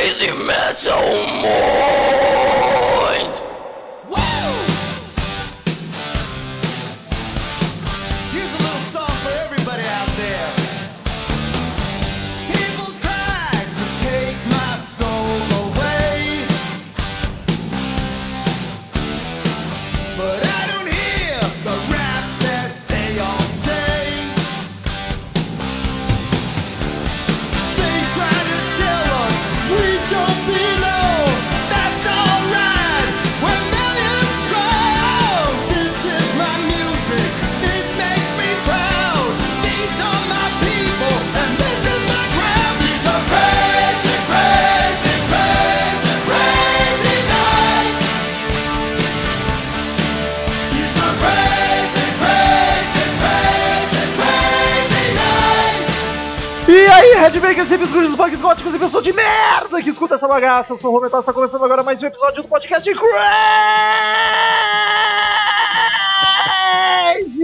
crazy metal mind. Bagaça. Eu sou o Romental, está começando agora mais um episódio do podcast Crazy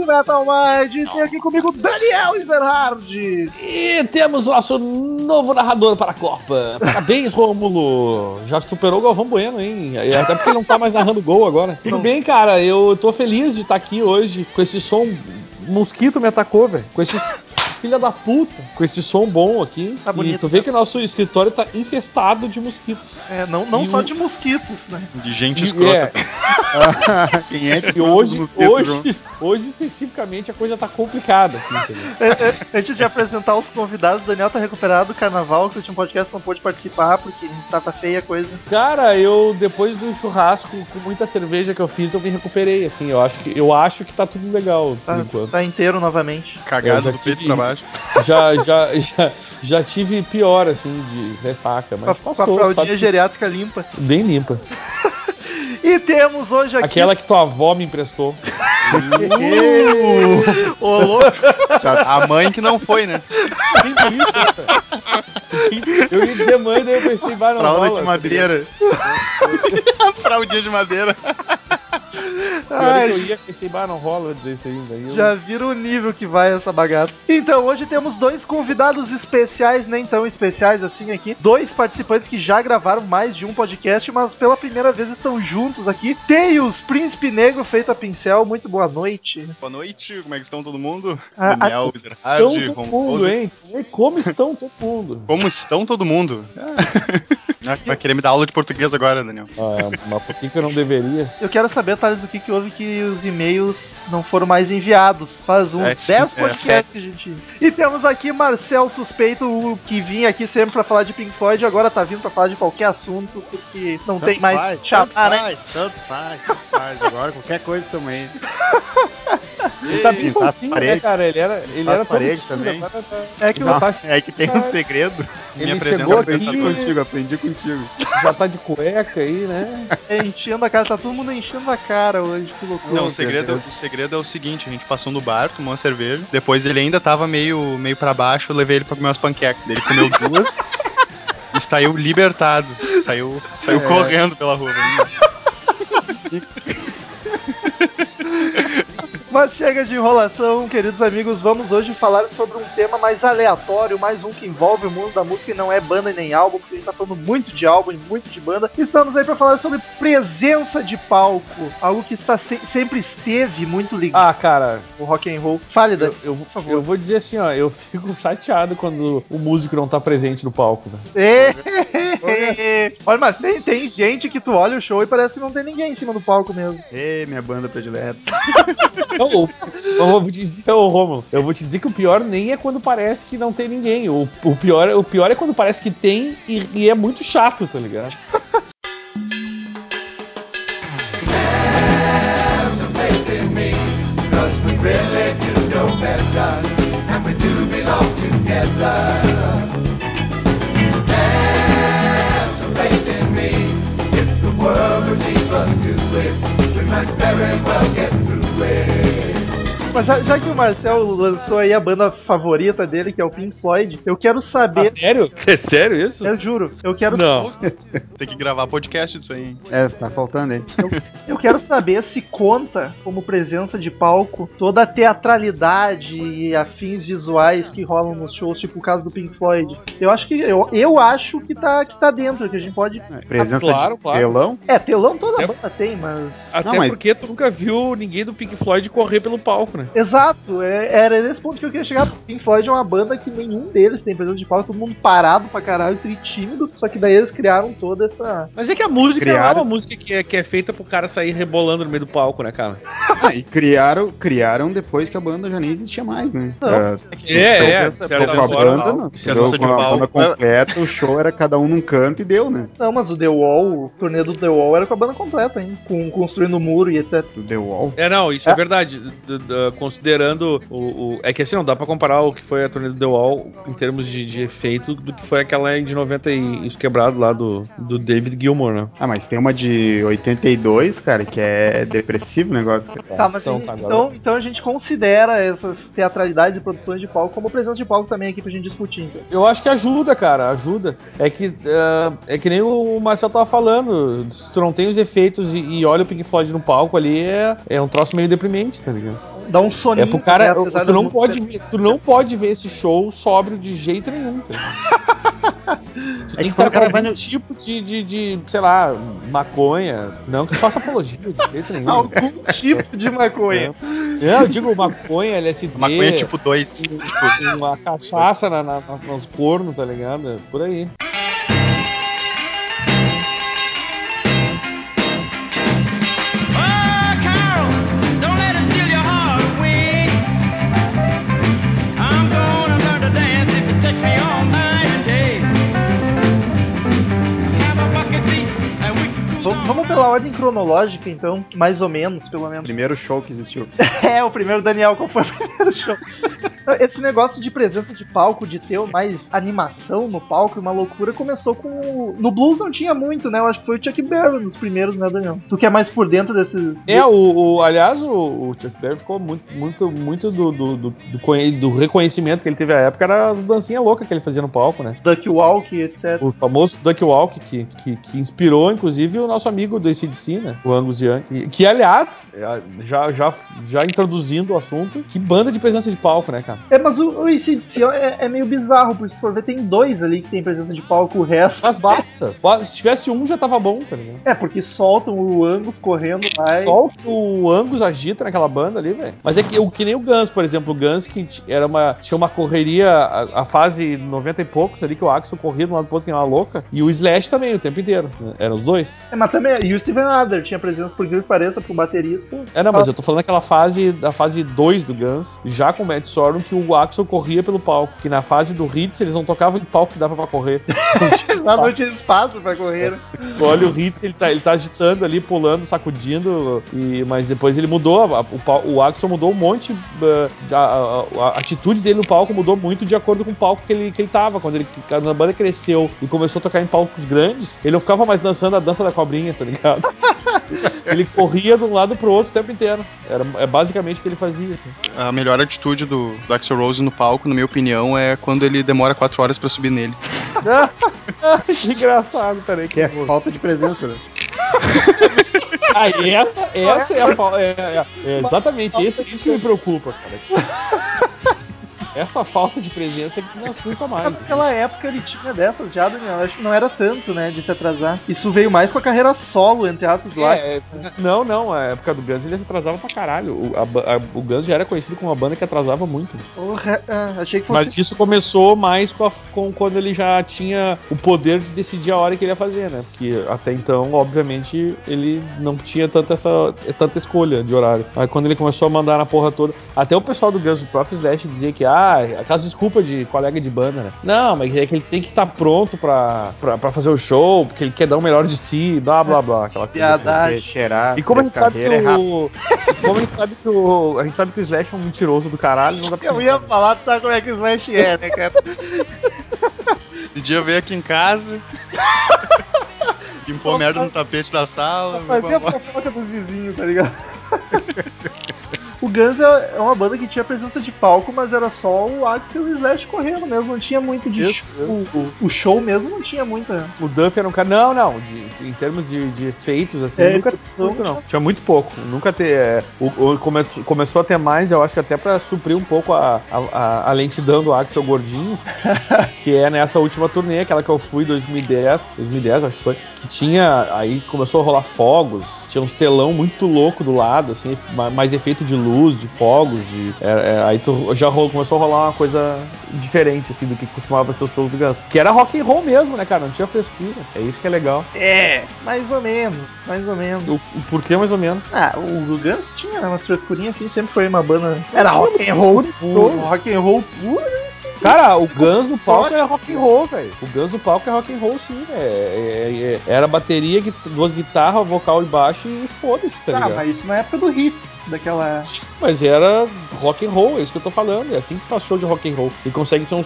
Metal Mind. E tem aqui comigo Daniel Ezerhard. E temos nosso novo narrador para a Copa. Parabéns, Rômulo. Já superou o Galvão Bueno, hein? Até porque ele não tá mais narrando gol agora. Tudo bem, cara. Eu tô feliz de estar aqui hoje com esse som. Mosquito me atacou, velho. Com esse filha da puta. Com esse som bom aqui. Tá bonito, e tu vê que nosso escritório tá infestado de mosquitos. É, não, não E só o- de mosquitos, né? De gente E- escrota. é, Quem é que e hoje, hoje, junto? hoje, especificamente, a coisa tá complicada aqui? É, é, Antes de apresentar os convidados, o Daniel tá recuperado do carnaval, que o último podcast não pôde participar, porque tava feia a coisa. Cara, eu depois do churrasco com muita cerveja que eu fiz, eu me recuperei, assim. Eu acho que eu acho que tá tudo legal por Tá, enquanto. tá inteiro novamente. Cagado do peito pra baixo. Já, já, já, já tive pior, assim, de ressaca, Com a, mas com a passou, fraldinha sabe? geriátrica limpa. Bem limpa. E temos hoje aqui. Aquela que tua avó me emprestou. Ô, louco. A mãe que não foi, né? Sim, por isso, né, cara? Eu ia dizer mãe, daí eu pensei, vai, não Fralda rola, de madeira. Fraldinha de madeira. é Ai, eu ia, pensei, bah, não rola dizer isso. Daí eu... Já viram o nível que vai essa bagaça. Então, hoje temos dois convidados especiais, nem tão especiais assim aqui. Dois participantes que já gravaram mais de um podcast, mas pela primeira vez estão juntos aqui. Tails, Príncipe Negro feito a pincel. Muito boa noite. Boa noite, como é que estão todo mundo? Ah, Daniel, Estão Ezerhard, todo Ron mundo, hein? E Como estão todo mundo? Como estão todo mundo? Ah, Vai querer me dar aula de português agora, Daniel. Ah, mas por que, que eu não deveria? Eu quero saber, Thales, o que, que houve que os e-mails não foram mais enviados. Faz uns É, 10 é, podcasts que a gente. E temos aqui Marcel Suspeito, o que vinha aqui sempre pra falar de Pink Floyd, agora tá vindo pra falar de qualquer assunto, porque não tem Tanto mais faz, chamar, tanto né? Faz, tanto faz, tanto faz. Agora qualquer coisa também. Ele tá bem soltinho, né, paredes. cara? Ele era, ele era todo tímido, também. tá- É que o Já tá- É que tem um segredo. Me Ele apresenta chegou pra aqui, Aprendi contigo, aprendi contigo. já tá de cueca aí, né? É, enchendo a cara, tá todo mundo enchendo a cara hoje, que loucura. Não, o segredo, Deus. o segredo é o seguinte, a gente passou no bar, tomou uma cerveja, depois ele ainda tava meio, meio pra baixo, eu levei ele pra comer umas panquecas. Ele comeu duas e saiu libertado. Saiu, saiu É. correndo pela rua. Mas chega de enrolação, queridos amigos, vamos hoje falar sobre um tema mais aleatório, mais um que envolve o mundo da música e não é banda nem álbum, porque a gente tá falando muito de álbum e muito de banda. Estamos aí pra falar sobre presença de palco, algo que está se- sempre esteve muito ligado Ah, cara, ao rock and roll. Fale, eu, eu, por favor. eu vou dizer assim, ó, eu fico chateado quando o músico não tá presente no palco, velho. olha, mas tem, tem gente que tu olha o show e parece que não tem ninguém em cima do palco mesmo. Ê, minha banda predileta. eu, eu vou te dizer, então, Romulo, eu vou te dizer que o pior nem é quando parece que não tem ninguém. O, o, pior, o pior é quando parece que tem e, e é muito chato, tá ligado? Really know better, and we do belong together. very well. Mas já, já que o Marcel lançou aí a banda favorita dele, que é o Pink Floyd, eu quero Ah, saber. sério? É sério isso? Eu juro, eu quero, Não. Tem que gravar podcast disso aí. hein? É, tá faltando aí. eu quero saber se conta como presença de palco toda a teatralidade e afins visuais que rolam nos shows, tipo o caso do Pink Floyd. Eu acho que eu, eu acho que tá, que tá dentro, que a gente pode. É, Presença claro, de claro. telão. É, telão toda É. banda tem, mas. Até Não, mas- porque tu nunca viu ninguém do Pink Floyd correr pelo palco, né? Exato, é- era nesse ponto que eu queria chegar. Pink Floyd é uma banda que nenhum deles tem presença de palco, todo mundo parado pra caralho, tri tímido, só que daí eles criaram toda essa. Mas é que a música não é Criaram- uma música que é, que é feita pro cara sair rebolando no meio do palco, né, cara? Ah, e criaram, criaram depois que a banda já nem existia mais, né? Não. Ah, É, é, certa com a banda, não. se a banda completa, o show era cada um num canto e deu, né? Não, mas o The Wall, o turnê do The Wall era com a banda completa, hein? Com, construindo o muro e etc. Do The Wall. É, não, isso é, verdade. D- d- considerando o, o- É que assim, não dá pra comparar o que foi a turnê do The Wall em termos de, de efeito do que foi aquela de 90 e isso quebrado lá do, do David Gilmour, né? Ah, mas tem uma de 82, cara, que é depressivo o negócio. cara. Tá, mas então, então, tá, então, então a gente considera essas teatralidades e produções de palco como presença de palco também aqui pra gente discutir, então. Eu acho que ajuda, cara, ajuda. É que é, é que nem o Marcel tava falando. Se tu não tem os efeitos e, e olha o Pink Floyd no palco ali, é, é um troço meio deprimente, tá ligado? Dá um soninho. É pro cara. né, tu, não pode ver, tu não pode ver esse show sóbrio de jeito nenhum, tá ligado? Tu tem que quando estar cara com algum no- tipo de, de, de, sei lá, maconha. Não que faça apologia de jeito nenhum. Algum tipo de maconha. Não, eu digo maconha, LSD. Maconha tipo 2. Uma cachaça na, na, nos cornos, tá ligado? É Por aí. Ordem cronológica, então, mais ou menos, pelo menos. Primeiro show que existiu. É, o primeiro Daniel, qual foi o primeiro show? Esse negócio de presença de palco, de ter mais animação no palco, uma loucura, começou com. No blues não tinha muito, né? Eu acho que foi o Chuck Berry nos primeiros, né, Daniel? Tu que é mais por dentro desse. É, o, o- aliás, o, o Chuck Berry ficou muito, muito, muito do, do, do, do conhe- do reconhecimento que ele teve à época, era as dancinhas loucas que ele fazia no palco, né? Duck Walk, etc. O famoso Duck Walk, que, que, que inspirou, inclusive, o nosso amigo do ACDC, né? O Angus Young. Que, que, aliás, já, já, já introduzindo o assunto, que banda de presença de palco, né, cara? É, mas o, o ACDC é, é meio bizarro, porque se for ver, tem dois ali que tem presença de palco, o resto. Mas basta. Se tivesse um, já tava bom, tá ligado? É, porque soltam o Angus correndo lá. Só o que o Angus agita naquela banda ali, velho. Mas é que, o que nem o Guns, por exemplo. O Guns que era uma, tinha uma correria, a, a fase 90 e poucos ali, que o Axel corria de um lado pro outro, que uma louca. E o Slash também, o tempo inteiro. né? Eram os dois. É, mas também, e o Steven Adler tinha presença, por que pareça, pro baterista. É, não, mas eu tô falando daquela fase, da fase 2 do Guns, já com o Matt Sorum, que o Axel corria pelo palco. Que na fase do Hits, eles não tocavam em palco que dava pra correr. Não tinha não espaço. tinha espaço pra correr. né? Tu olha o Hits, ele tá, ele tá agitando ali, pulando, sacudindo, e, mas depois ele mudou, a- o, o Axel mudou um monte, uh, a, a- a atitude dele no palco mudou muito de acordo com o palco que ele, que ele tava. Quando, ele, quando a banda cresceu e começou a tocar em palcos grandes, ele não ficava mais dançando a dança da cobrinha, tá ligado? ele corria de um lado pro outro o tempo inteiro. Era, é basicamente o que ele fazia. assim. A melhor atitude do, do Axel Rose no palco, na minha opinião, é quando ele demora 4 horas pra subir nele. que engraçado, peraí. Que é falta de presença, né? Ah, essa, essa é a fa- é, é- é exatamente isso, isso que me preocupa, cara. Essa falta de presença é que me assusta mais. Mas naquela época ele tinha dessas já, Daniel. Acho que não era tanto, né, de se atrasar. Isso veio mais com a carreira solo, entre aspas, do Axl. É, é, não, não, a época do Guns ele se atrasava pra caralho. O, a a- o Guns já era conhecido como uma banda que atrasava muito. Porra, ah, achei que fosse. Mas isso começou mais com, a- com quando ele já tinha o poder de decidir a hora que ele ia fazer, né? Porque até então, obviamente, ele não tinha tanta, essa, tanta escolha de horário. Aí quando ele começou a mandar na porra toda, até o pessoal do Guns, o próprio Slash, dizia que, ah, aquelas desculpa de colega de banda, né? Não, mas é que ele tem que estar pronto pra, pra, pra fazer o show, porque ele quer dar o melhor de si, blá blá blá, aquela coisa. Cheirar E como a gente sabe que é o. Como a gente sabe que o. A gente sabe que o Slash é um mentiroso do caralho, não dá pra Eu ia falar, tu sabe como é que o Slash é, né, cara? Um dia veio aqui em casa, limpou merda no tapete da sala. Fazia a fofoca dos vizinhos, tá ligado? O Guns é é uma banda que tinha presença de palco, mas era só o Axel e o Slash correndo mesmo, não tinha muito de Isso, show. O, o show mesmo não tinha muita. O Duff era um cara. Não, não. de- em termos de, de efeitos, assim, É, nunca produção, muito, não. Tinha muito pouco. Nunca ter. é, o, o- come- começou a ter mais, eu acho que até pra suprir um pouco a, a, a- lentidão do Axel Gordinho, que é nessa última turnê, aquela que eu fui em 2010, 2010, acho que foi, que tinha. Aí começou a rolar fogos, tinha uns telão muito louco do lado, assim, ma- mais efeito de luz, de fogos, de. é, é, aí tu já ro- começou a rolar uma coisa diferente, assim, do que costumava ser os shows do Guns. Que era rock and roll mesmo, né, cara? Não tinha frescura. É isso que é legal. É, mais ou menos, mais ou menos. O, o porquê, mais ou menos. Ah, o, o Guns tinha né, umas frescurinhas assim, sempre foi uma banda. Era rock and roll puro, rock and roll puro. Cara, o Guns no palco é rock and roll, velho. O Guns no palco é rock and roll, sim. É, é- é- era bateria, duas guitarras, vocal e baixo e foda-se, tá Ah, ligado? mas isso na época do Hits, daquela. Mas era rock and roll, é isso que eu tô falando. É assim que se faz show de rock and roll. E consegue ser um,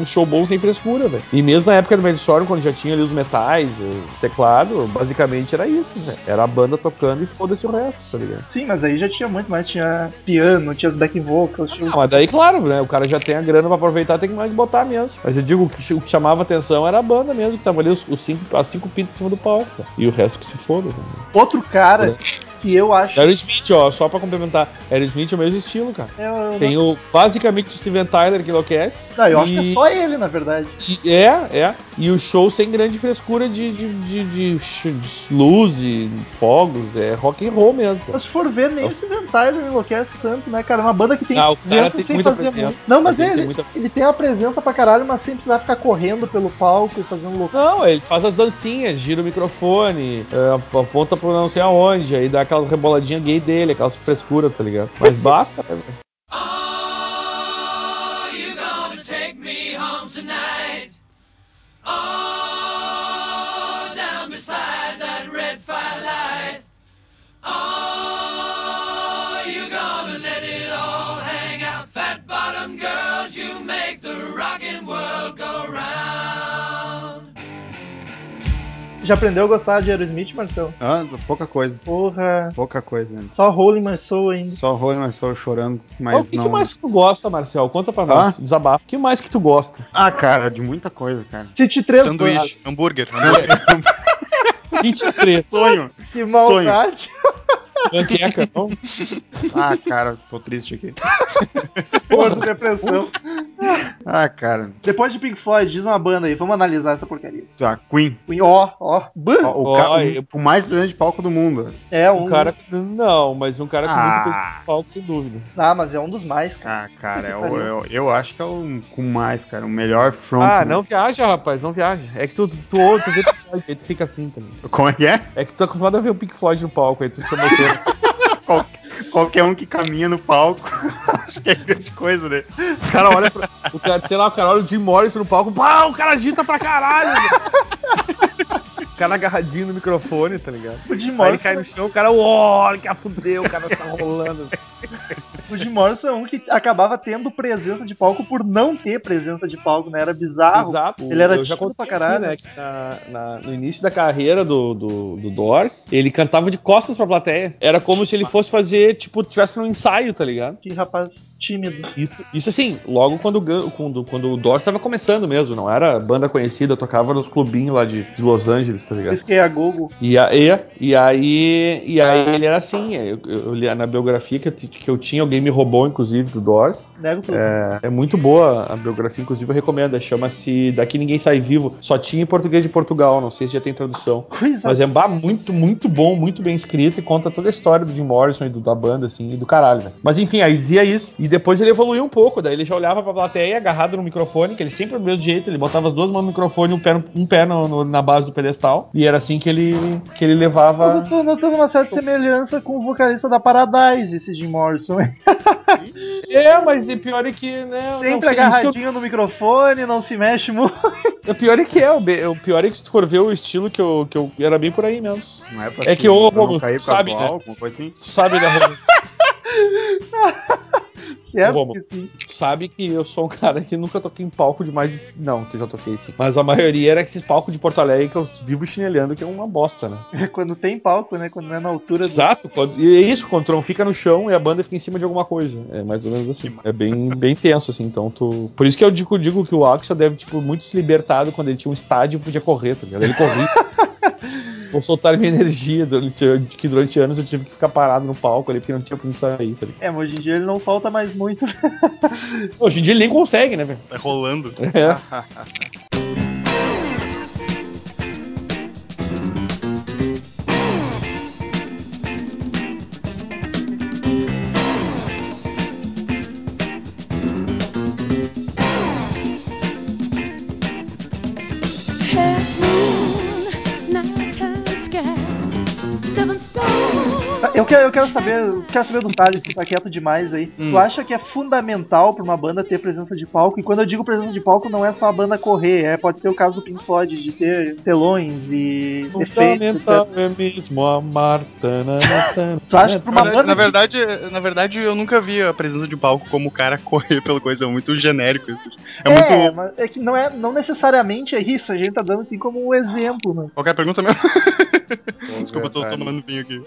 um show bom sem frescura, velho. E mesmo na época do Medstorm, quando já tinha ali os metais, o teclado, basicamente era isso, velho. Era a banda tocando e foda-se o resto, tá ligado? Sim, mas aí já tinha muito mais, tinha piano, tinha as back vocals, tinha Ah, mas daí, claro, né? O cara já tem a grana pra aproveitar, tem que mais botar mesmo. Mas eu digo, o que, o que chamava atenção era a banda mesmo, que tava ali os, os cinco, as cinco pintas em cima do palco. cara. E o resto que se foda. outro cara que eu acho. Aerosmith, ó, só pra complementar. Aerosmith é o mesmo estilo, cara. É, eu Tem o, basicamente o Steven Tyler que enlouquece. Não, eu acho e- que é só ele, na verdade. E- é, é. E o show sem grande frescura de, de, de, de de luz e fogos. É rock and roll mesmo. cara. Mas se for ver, nem o Nossa. Steven Tyler enlouquece tanto, né, cara? É uma banda que tem Ah, o cara tem muita fazer presença. muito. Não, mas ele ele, tem muita- ele tem a presença pra caralho, mas sem precisar ficar correndo pelo palco e fazendo loucura. Não, ele faz as dancinhas, gira o microfone, é, aponta pro não sei aonde, aí dá aquela reboladinha gay dele, aquelas frescuras, tá ligado? Mas basta, né, velho? Tonight? Oh, Já aprendeu a gostar de Aerosmith, Marcão? Ah, pouca coisa. Porra. Pouca coisa, né? Só Rolling My Soul ainda. Só Rolling My Soul chorando, mas Então, o que, não... que mais que tu gosta, Marcel? Conta pra nós, desabafa. O que mais que tu gosta? Ah, cara, de muita coisa, cara. Três bandas. Sanduíche, hambúrguer. hambúrguer. Preto, Sonho. Que maldade. Panqueca, não? Ah, cara, estou triste aqui. Porra, depressão. Ah, cara. Depois de Pink Floyd, diz uma banda aí. Vamos analisar essa porcaria. Ah, Queen. Queen, Ó, ó. O, ca- o- o mais presente de palco do mundo. É um. Um cara. Não, mas um cara com Ah. de palco, sem dúvida. Ah, mas é um dos mais, cara. Ah, cara, é o- eu, eu acho que é o com mais, cara. O melhor front. Ah, não viaja, rapaz, não viaja. É que tu, tu, tu, tu vê Pink Floyd, aí tu fica assim também. Como é que é? É que tu tá acostumado a ver o Pink Floyd no palco, aí tu te emociona. Qual- qualquer um que caminha no palco. acho que é grande coisa, né? O cara olha pra. O cara, sei lá, o cara olha o Jim Morrison no palco, pá, o cara agita pra caralho. velho. O cara agarradinho no microfone, tá ligado? O Jim Aí ele Morrison, cai no chão, o cara, olha que afudeu, o cara tá rolando. O Jim Morrison é um que acabava tendo presença de palco por não ter presença de palco, né? Era bizarro. Exato. Ele era eu já contei pra caralho. aqui, né, na- na- no início da carreira do, do, do Doors, ele cantava de costas pra plateia. Era como se ele fosse fazer, tipo, tivesse num ensaio, tá ligado? Que rapaz tímido. Isso, isso assim, logo quando, quando, quando o Doors tava começando mesmo, não era banda conhecida, tocava nos clubinhos lá de, de Los Angeles, tá ligado? Esse que é a Google. E, a, e, e aí, e aí ele era assim, eu, eu, eu li na biografia que eu, que eu tinha, alguém me roubou, inclusive, do Doors. Nego tudo. É, é muito boa a biografia, inclusive eu recomendo. Chama-se Daqui Ninguém Sai Vivo. Só tinha em português de Portugal, não sei se já tem tradução. Coisa Mas é bah, muito, muito bom, muito bem escrito e conta toda a história do Jim Morrison e do- da banda, assim, e do caralho, né? Mas enfim, aí dizia isso. E depois ele evoluiu um pouco, daí ele já olhava pra plateia agarrado no microfone, que ele sempre do mesmo jeito, ele botava as duas mãos no microfone e um pé, no- um pé no- no- na base do pedestal. E era assim que ele, que ele Mas levava. eu tô notando uma certa semelhança com o vocalista da Paradise, esse Jim Morrison. É, mas o pior é que, né? não Sempre sei, que eu- agarradinho no microfone, não se mexe muito. O pior é que é, o o pior é que se tu for ver o estilo que eu, que eu era bem por aí mesmo. Não é pra É que, ô, não Romulo, sabe, né? alguma coisa assim. Tu sabe, né, Romulo? certo Vamos. que sim. Sabe que eu sou um cara que nunca toquei em palco de mais de... Não, tu já toquei sim. Mas a maioria era esses palcos de Porto Alegre que eu vivo chinelhando, que é uma bosta, né? É quando tem palco, né? Quando não é na altura do. Exato. quando- E é isso, quando o Tron fica no chão e a banda fica em cima de alguma coisa. É mais ou menos assim. É bem, bem tenso, assim. Então tu. Por isso que eu digo, digo que o Axel deve, tipo, muito se libertado quando ele tinha um estádio e podia correr, tá ligado? Ele corria. Vou soltar minha energia durante, que durante anos eu tive que ficar parado no palco ali porque não tinha como sair, tá? É, mas hoje em dia ele não solta mais muito. Hoje em dia ele nem consegue, né, velho? Tá rolando. É. quero, eu quero saber, quero saber do Thales, que tá quieto demais aí. Hum. Tu acha que é fundamental pra uma banda ter presença de palco? E quando eu digo presença de palco, não é só a banda correr, é, pode ser o caso do Pink Floyd, de ter telões e efeitos, Fundamental é mesmo amar. Tu acha que pra Na, uma banda na de- verdade, na verdade, eu nunca vi a presença de palco como o cara correr pela coisa, é muito genérico isso. É, É, muito. mas é que não, é, não necessariamente é isso, a gente tá dando assim como um exemplo, né? Qualquer pergunta mesmo? Desculpa, eu tô tomando vinho aqui.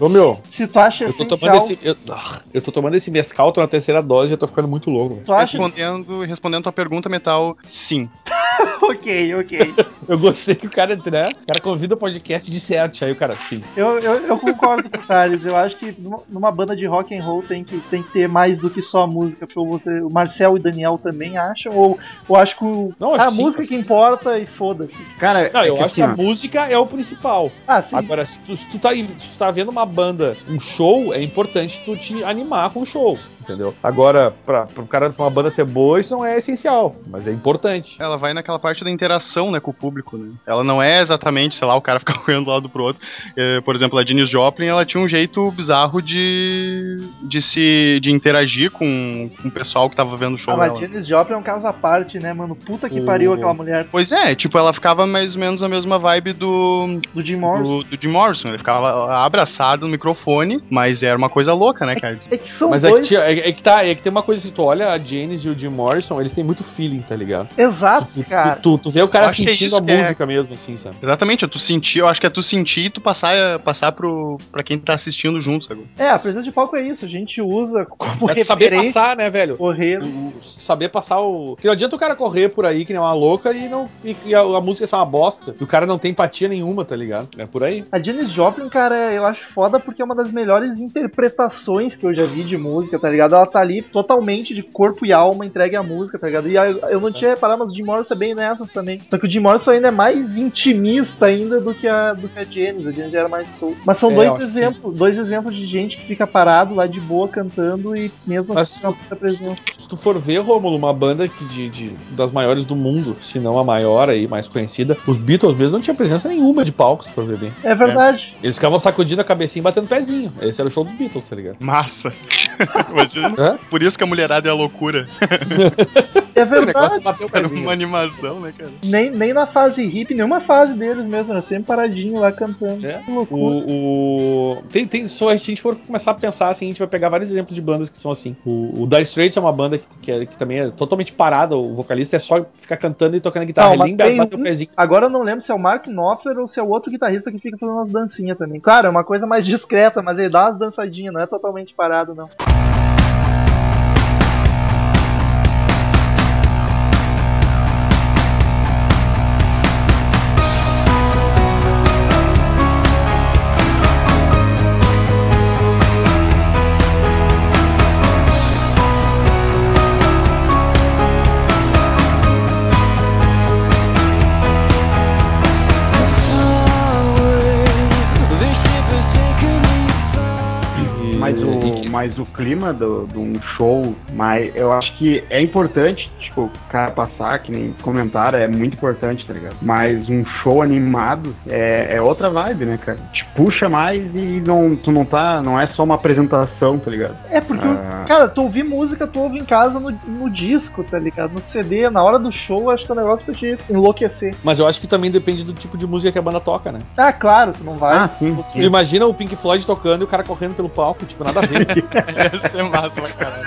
Ô meu, Se tu acha eu tô essencial, tomando esse. Eu, ah, eu tô tomando esse mescal, tô na terceira dose e já tô ficando muito louco. tu acha... Respondendo, respondendo tua pergunta, Metal, sim. ok, ok. Eu gostei que o cara entrar, o cara convida o podcast de certo, aí o cara sim. Eu, eu, eu concordo com o Thales. Eu acho que numa, banda de rock and roll tem que, tem que ter mais do que só a música. Porque você, o Marcel e o Daniel também acham? Ou, ou acho que o, Não, acho a sim, música que importa e foda-se. Cara, Não, é eu que acho assim, que a ó, música é o principal. Ah, sim. Agora, se tu, se tu tá, aí- se tu tá vendo uma banda, um show, é importante tu te animar com o show, entendeu? Agora, pra, um cara uma banda ser boa, isso não é essencial, mas é importante. Ela vai naquela parte da interação, né, com o público, né? Ela não é exatamente, sei lá, o cara ficar correndo de um lado pro outro. Eh, por exemplo, a Janis Joplin, ela tinha um jeito bizarro de, de se de interagir com, com o pessoal que tava vendo o show Ah, mas dela. Janis Joplin é um caso à parte, né, mano? Puta que O- pariu aquela mulher Pois é, tipo, ela ficava mais ou menos na mesma vibe do, do Jim Morrison. do, do Jim Morrison. Ele ficava abraçado no microfone, mas era uma coisa louca, né, cara? É que são Mas é que, dois. tinha- é, é que tá, é que tem uma coisa, se tu olha a Janis e o Jim Morrison, eles têm muito feeling, tá ligado? Exato, Tu, cara. tu, tu vê o cara é sentindo isso a é- música mesmo, assim, sabe? Exatamente, é tu sentir, eu acho que é tu sentir e tu passar, passar pro, pra quem tá assistindo junto, sabe? É, a presença de palco é isso. A gente usa como É tu saber passar, né, velho? correr. O- o- saber passar o. Que não adianta o cara correr por aí que nem uma louca e não e, e a, a música é só uma bosta. E o cara não tem empatia nenhuma, tá ligado? É por aí. A Janis Joplin, cara, eu acho foda porque é uma das melhores interpretações que eu já vi de música, tá ligado? Ela tá ali totalmente de corpo e alma entregue à música, tá ligado? E eu não tinha reparado, mas o Jim Morrison é bem nessas também. Só que o Jim Morrison ainda é mais intimista ainda do que a, do que a Janis. A Janis já era mais solta. Mas são É, dois exemplos, dois exemplos de gente que fica parado lá de boa cantando e mesmo Mas assim tem uma presença. Se tu for ver, Rômulo, uma banda que de, de- das maiores do mundo, se não a maior aí, mais conhecida, os Beatles mesmo não tinha presença nenhuma de palco, se for ver bem. É verdade. Eles ficavam sacudindo a cabecinha e batendo pezinho. Esse era o show dos Beatles, tá ligado? Massa. Imagina. Hã? Por isso que a mulherada é a loucura. É O negócio verdade. é bater o Era uma animação, né, cara? Nem, nem na fase hippie, nenhuma fase deles mesmo, era sempre paradinho lá cantando. É. Que loucura. O, o- Tem, tem, só a gente for começar a pensar assim, a gente vai pegar vários exemplos de bandas que são assim. O, o Dire Straits é uma banda que, que, é- que também é totalmente parada, o vocalista é só ficar cantando e tocando guitarra. Não, mas tem bateu o um- pezinho. Agora eu não lembro se é o Mark Knopfler ou se é o outro guitarrista que fica fazendo umas dancinhas também. Claro, é uma coisa mais discreta, mas ele dá umas dançadinhas, não é totalmente parado, não. Mas o clima do- de um show, mas eu acho que é importante, tipo, o cara passar, que nem comentaram, é muito importante, tá ligado? Mas um show animado é, é outra vibe, né, cara? Tipo, puxa mais e não, tu não tá. Não é só uma apresentação, tá ligado? É porque, Ah. cara, tu ouvir música, tu ouve em casa no, no disco, tá ligado? No CD, na hora do show, acho que é um negócio pra te enlouquecer. Mas eu acho que também depende do tipo de música que a banda toca, né? Ah, claro, tu não vai. Ah, sim. Tu imagina o Pink Floyd tocando e o cara correndo pelo palco, tipo, nada a ver. Ia ser massa pra caralho.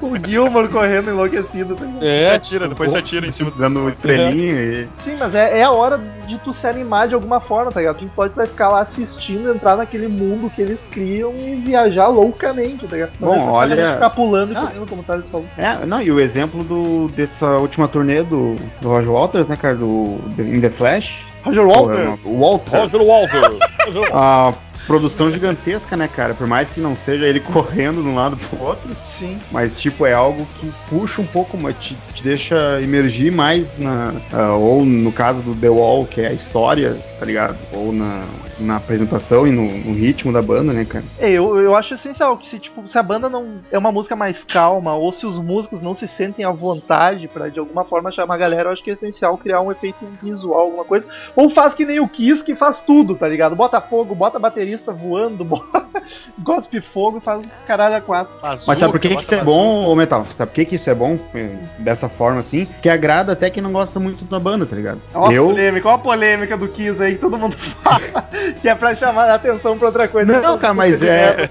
O Gilmore correndo enlouquecido, tá ligado? Se é, atira, depois se atira em cima do. Dando estrelinho e. Sim, mas é, é a hora de tu se animar de alguma forma, tá ligado? Pink Floyd vai ficar lá assistindo, entrar naquele mundo que eles criam e viajar loucamente, tá ligado? Não Bom, olha- ficar pulando e Ah. correndo, como o Thales falou. É, não, e o exemplo do, dessa última turnê do, do Roger Waters, né, cara, do The- In The Flash. Roger Porra, Walter, não, O Walter. Roger Walters. Roger Walters. Produção gigantesca, né, cara? Por mais que não seja ele correndo de um lado pro outro, sim. mas tipo, é algo que puxa um pouco, mas te, te deixa emergir mais na. ah, ou no caso do The Wall, que é a história, tá ligado? Ou na, na apresentação e no, no ritmo da banda, né, cara? É, eu, eu acho essencial que se, tipo, se a banda não é uma música mais calma, ou se os músicos não se sentem à vontade pra de alguma forma chamar a galera, eu acho que é essencial criar um efeito visual, alguma coisa. Ou faz que nem o Kiss, que faz tudo, tá ligado? Bota fogo, bota baterista voando, bota gospe fogo e faz caralho a quatro. Mas sabe por que, que Bota isso é bom, ô Metal? Sabe por que, que isso é bom eh, dessa forma assim? Que agrada até quem não gosta muito da banda, tá ligado? Olha a Eu. polêmica, olha a polêmica do Kiss aí que todo mundo fala, que é pra chamar a atenção pra outra coisa. Não, cara, mas é.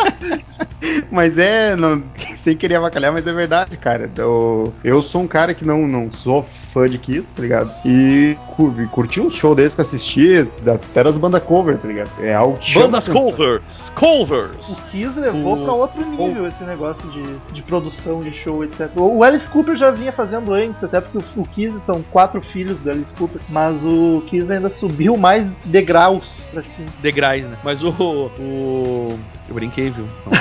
mas é, não, sem querer avacalhar, mas é verdade, cara. Eu, eu sou um cara que não, não sou fã de Kiss, tá ligado? E cu- curti um show desse que assisti, até das bandas cover, tá ligado? É algo que Bandas covers. Covers. O Kiss levou O- pra outro nível esse negócio de, de produção de show, etc. O Alice Cooper já vinha fazendo antes, até porque o, o Kiss são quatro filhos do Alice Cooper, mas o Kiss ainda subiu mais degraus pra cima. Degraus, né? Mas o. o... Eu brinquei, viu?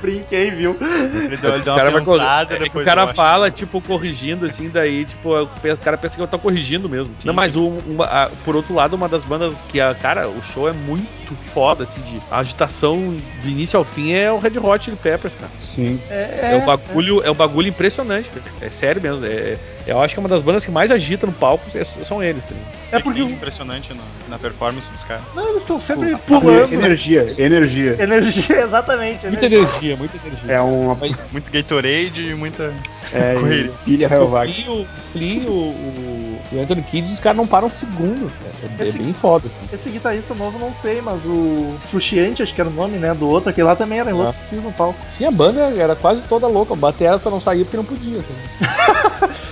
Brinquei, viu? Ele deu, ele deu O cara, uma vai é que o cara fala, tipo, corrigindo, assim, daí, tipo, o cara pensa que eu tô corrigindo mesmo. Não, mas o- uma- a- por outro lado, uma das bandas que, a, cara, o show é muito foda, assim, de a agitação do início ao fim é o Red Hot Chili Peppers, cara. Sim. É, É, um bagulho, é um bagulho impressionante, cara. É sério mesmo. É, eu acho que é uma das bandas que mais agita no palco é- são eles, tá ligado? é porque. Bem impressionante na, na performance dos caras. Não, eles estão sempre pulando. Energia, energia. Energia, exatamente. Muita energia, muita energia. É uma Mas Muito Gatorade e muita. é, correria. pilha o Hellvac. Flea, o, Flea, o, o, o Anthony Kidd, os caras não param um segundo. cara. É, é Esse- bem foda, assim. Esse guitarrista novo não sei, mas o Frusciante, acho que era o nome, né, do outro, aquele lá também era enlouquecido no palco. Sim, a banda era quase toda louca. A batera só não saía porque não podia.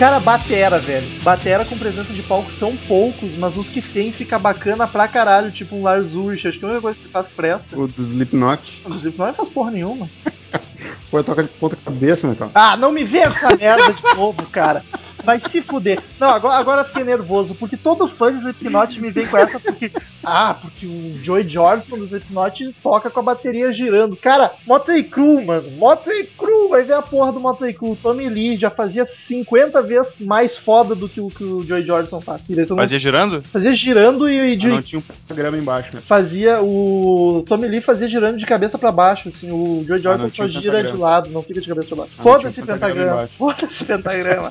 Cara, batera, velho. Batera com presença de palco são poucos, mas os que tem fica bacana pra caralho, tipo um Lars Ulrich. Acho que a única coisa que faz presta. O do Slipknot. Inclusive, não faz porra nenhuma. Pô, toca de ponta cabeça, Metal. Ah, não me vê essa merda de novo, cara. Vai se fuder. Não, agora, agora eu fiquei nervoso, porque todo fã de Slipknot me vem com essa, porque. Ah, porque o Joey Jordison do Slipknot toca com a bateria girando. Cara, Motley Crue, mano. Motley Crue, vai ver a porra do Motley Crue. Tommy Lee já fazia 50 vezes mais foda do que o que o Joey Jordison faz. Fazia girando? fazia girando e, e de- Ah, não tinha um programa embaixo, né? fazia o Tommy Lee fazia girando de cabeça pra baixo, assim, o Joey Jordison não só gira pentagrama. de lado, não fica de cabeça pra baixo. Ah, Foda-se pentagrama pentagrama. Foda-se pentagrama.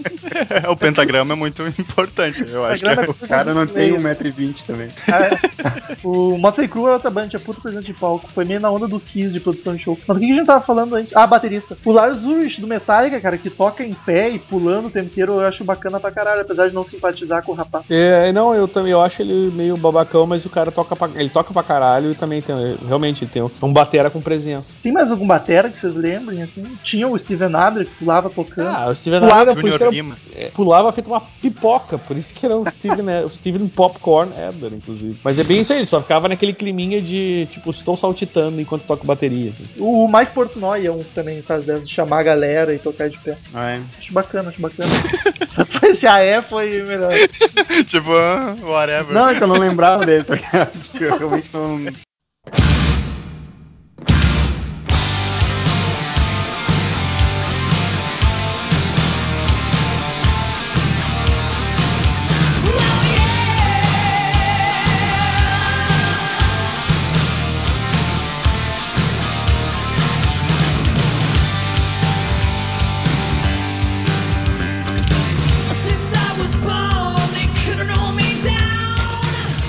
o pentagrama é muito importante. Eu acho que é é O cara não tem 1,20m também. É. O Motley Crue é outra banda, tinha puta presente de palco. Foi meio na onda do Kiss de produção de show. Mas o que a gente tava falando antes? Ah, baterista. O Lars Ulrich do Metallica, cara, que toca em pé e pulando o tempo inteiro, eu acho bacana pra caralho, apesar de não simpatizar com o rapaz. É, não, eu também eu acho ele meio babacão, mas o cara toca pra, ele toca pra caralho e também tem, realmente, ele tem um, um batera com presença. Tem mais algum batera que vocês lembrem, assim? Tinha o Steven Adler que pulava tocando. Ah, o Steven Adler, por isso que Junior era, Pulava feito uma pipoca, por isso que era o Steven, né, o Steven Popcorn Adler, inclusive. Mas é bem isso aí, ele só ficava naquele climinha de, tipo, estou saltitando enquanto toco bateria. O Mike Portnoy é um que também faz dessa de chamar a galera e tocar de pé. Ah, é. Acho bacana, acho bacana. Só Esse AE foi melhor. tipo, ah, whatever. Não, é que eu não lembrava dele? Porque Eu realmente não.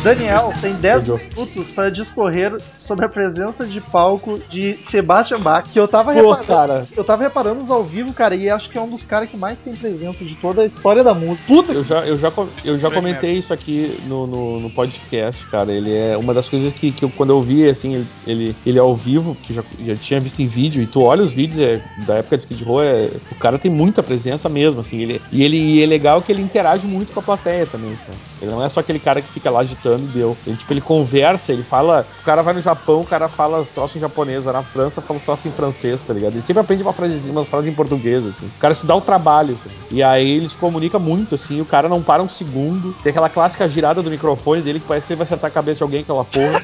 Daniel tem 10 Jojo. minutos para discorrer sobre a presença de palco de Sebastian Bach, que eu tava Pô, reparando. cara, Eu tava reparando nos ao vivo, cara, e acho que é um dos caras que mais tem presença de toda a história da música. Puta eu já, eu já, eu já comentei isso aqui no, no, no podcast, cara. Ele é uma das coisas que, que eu, quando eu vi, assim, ele, ele, ele ao vivo, que já, já tinha visto em vídeo, e tu olha os vídeos é, da época de Skid Row, é, o cara tem muita presença mesmo, assim. Ele, e, ele, e é legal que ele interage muito com a plateia também, sabe? Ele não é só aquele cara que fica lá agitando e deu. Ele, tipo, ele conversa, ele fala. O cara vai no Japão, o cara fala os troços em japonês, vai na França, fala os troços em francês, tá ligado? Ele sempre aprende uma frasezinha, umas frases em português, assim. O cara se dá o trabalho. cara. E aí ele se comunica muito, assim, o cara não para um segundo. Tem aquela clássica girada do microfone dele que parece que ele vai acertar a cabeça de alguém, aquela porra.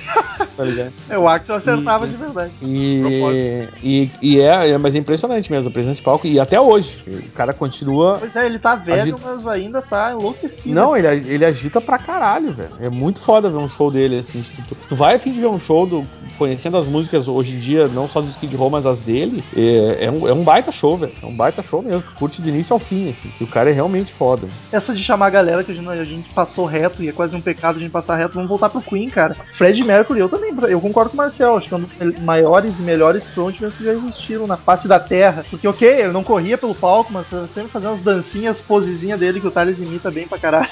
tá ligado? É, o Axel acertava E- de verdade. E, e, e é, é, mas é impressionante mesmo a presença de palco. E até hoje, o cara continua. Pois é, ele tá velho, Agita- mas ainda tá enlouquecido. Não, ele, ele agita pra caralho, velho. É muito foda ver um show dele, assim. Tipo, tu, tu vai a fim de ver um show do. Conhecendo as músicas hoje em dia, não só do Skid Row, mas as dele, é, é, um, é um baita show, velho. É um baita show mesmo. Tu curte do início ao fim, assim. E o cara é realmente foda. Essa de chamar a galera que a gente, a gente passou reto, e é quase um pecado a gente passar reto, vamos voltar pro Queen, cara. Fred Mercury, eu também, eu concordo com o Marcel, acho que é um dos maiores e melhores frontmans que já existiram na face da terra. Porque, ok, ele não corria pelo palco, mas tava sempre fazendo as dancinhas, posezinhas dele que o Thales imita bem pra caralho.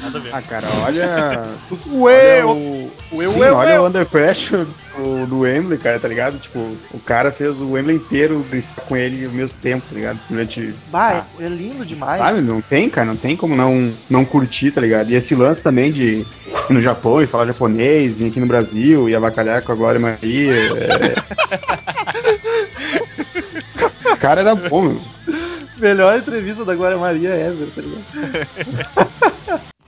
Nada a ver. Ah, cara, olha. O- o. ué, Sim, olha o Under Pressure do, do Wembley, cara, tá ligado? Tipo, o cara fez o Wembley inteiro gritar com ele ao mesmo tempo, tá ligado? Durante. Bah, é, é lindo demais. Sabe, não tem, cara, não tem como não, não curtir, tá ligado? E esse lance também de ir no Japão e falar japonês, vir aqui no Brasil e avacalhar com a Glória Maria. É... o cara era bom, meu. Melhor entrevista da Glória Maria ever, tá ligado?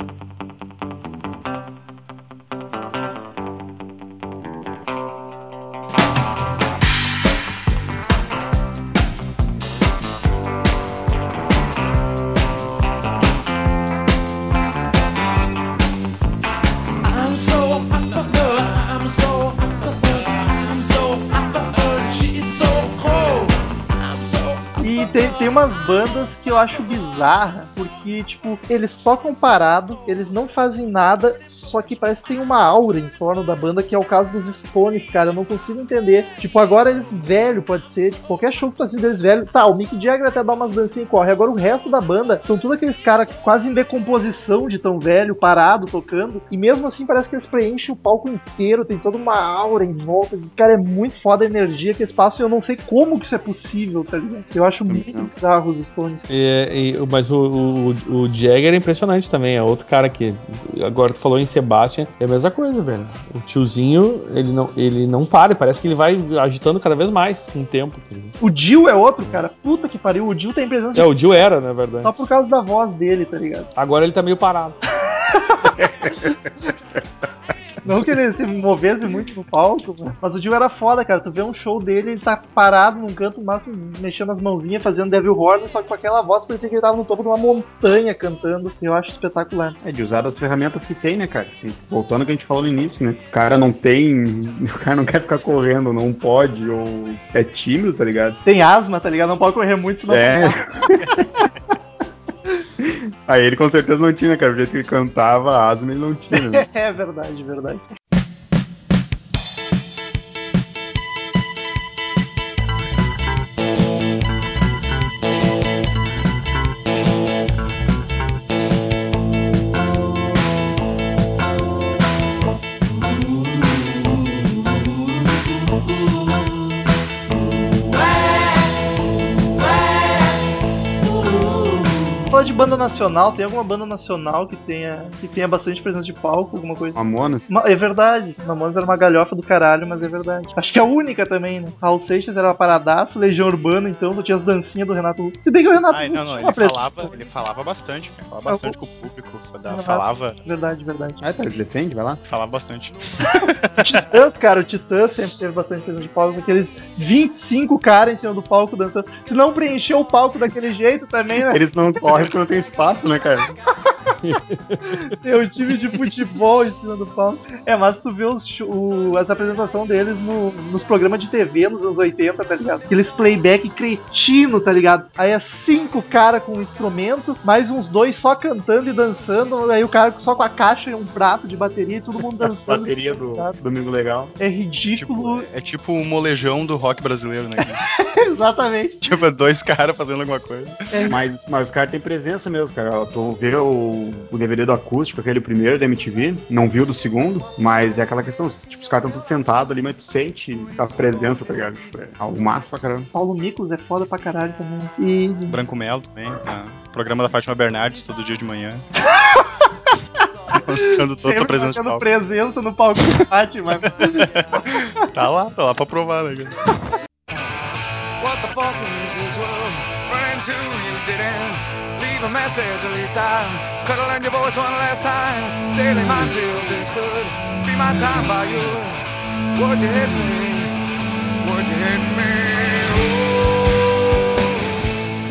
umas bandas que eu acho bizarra, porque, tipo, eles tocam parado, eles não fazem nada, só que parece que tem uma aura em torno da banda, que é o caso dos Stones, cara. Eu não consigo entender. Tipo, agora eles velho, pode ser, tipo, qualquer show que tu assiste deles velho, tá, o Mick Jagger até dá umas dancinhas e corre. Agora o resto da banda são tudo aqueles caras quase em decomposição de tão velho, parado, tocando, e mesmo assim parece que eles preenchem o palco inteiro, tem toda uma aura em volta. Cara, é muito foda a energia que eles passam e eu não sei como que isso é possível, tá ligado? Eu acho muito Não. Bizarro os Stones. E- e- mas o, o, o Jagger é impressionante também, é outro cara que. Agora tu falou em Sebastian, é a mesma coisa, velho. O tiozinho, ele não, ele não para, parece que ele vai agitando cada vez mais com o tempo. tá? O Jill é outro, cara. Puta que pariu. O Jill tem presença de É, o Jill era, na verdade. só por causa da voz dele, tá ligado? Agora ele tá meio parado. Não que ele se movesse muito no palco, mas o Jill era foda, cara. Tu vê um show dele, ele tá parado num canto, máximo mexendo as mãozinhas, fazendo Devil Horn, só que com aquela voz parecia que ele tava no topo de uma montanha cantando. Eu acho espetacular. É de usar as ferramentas que tem, né, cara? Voltando ao que a gente falou no início, né? O cara não tem. O cara não quer ficar correndo, não pode, ou é tímido, tá ligado? Tem asma, tá ligado? Não pode correr muito, senão. É. Aí ele com certeza não tinha, cara. Do jeito que ele cantava, asma ele não tinha. Né? é verdade, verdade. Falou de banda nacional, tem alguma banda nacional que tenha, que tenha bastante presença de palco, alguma coisa? Mamonas. Ma- É verdade, Mamonas era uma galhofa do caralho, mas é verdade. Acho que é a única também, né? Raul Seixas era paradaço, Legião Urbana, então só tinha as dancinhas do Renato Russo. Se bem que o Renato Ai, Russo não, não, tinha ele falava, ele falava bastante, cara. Falava bastante com o público. Falava, Verdade, verdade. Ah, tá, eles defendem, vai lá. falava bastante. O Titãs, cara, o Titãs sempre teve bastante presença de palco, aqueles 25 caras em cima do palco dançando. Se não preencher o palco daquele jeito também, né? Eles não correm porque não tem espaço, né, cara? Tem o time de futebol em cima do palco. É, mas tu vê os, o, as apresentações deles no- nos programas de TV nos anos 80, tá ligado? Aqueles playback cretino, tá ligado? Aí é cinco caras com um instrumento, mais uns dois só cantando e dançando, aí o cara só com a caixa e um prato de bateria e todo mundo dançando. Bateria do Sabe? Domingo Legal. É ridículo. Tipo, é tipo o molejão do rock brasileiro, né? Exatamente. tipo, dois caras fazendo alguma coisa. Mas, mas os caras têm presença mesmo, cara. Eu tô vendo o, o DVD do acústico, aquele primeiro da MTV, não viu do segundo, mas é aquela questão, tipo, os caras estão todos sentados ali, mas tu sente a presença, tá ligado? Tipo, é algo massa pra caramba. Paulo Miklos é foda pra caralho também. E. Branco Melo também, tá? programa da Fátima Bernardes, todo dia de manhã. Mostrando toda a Sempre presença marcando palco. presença no palco do Fátima. Tá lá, tá lá pra provar, né, cara? What the fuck is this world running to you didn't a message at least I could have learned your voice one last time. Daily till this could be my time by you. Would you hit me? Would you hit me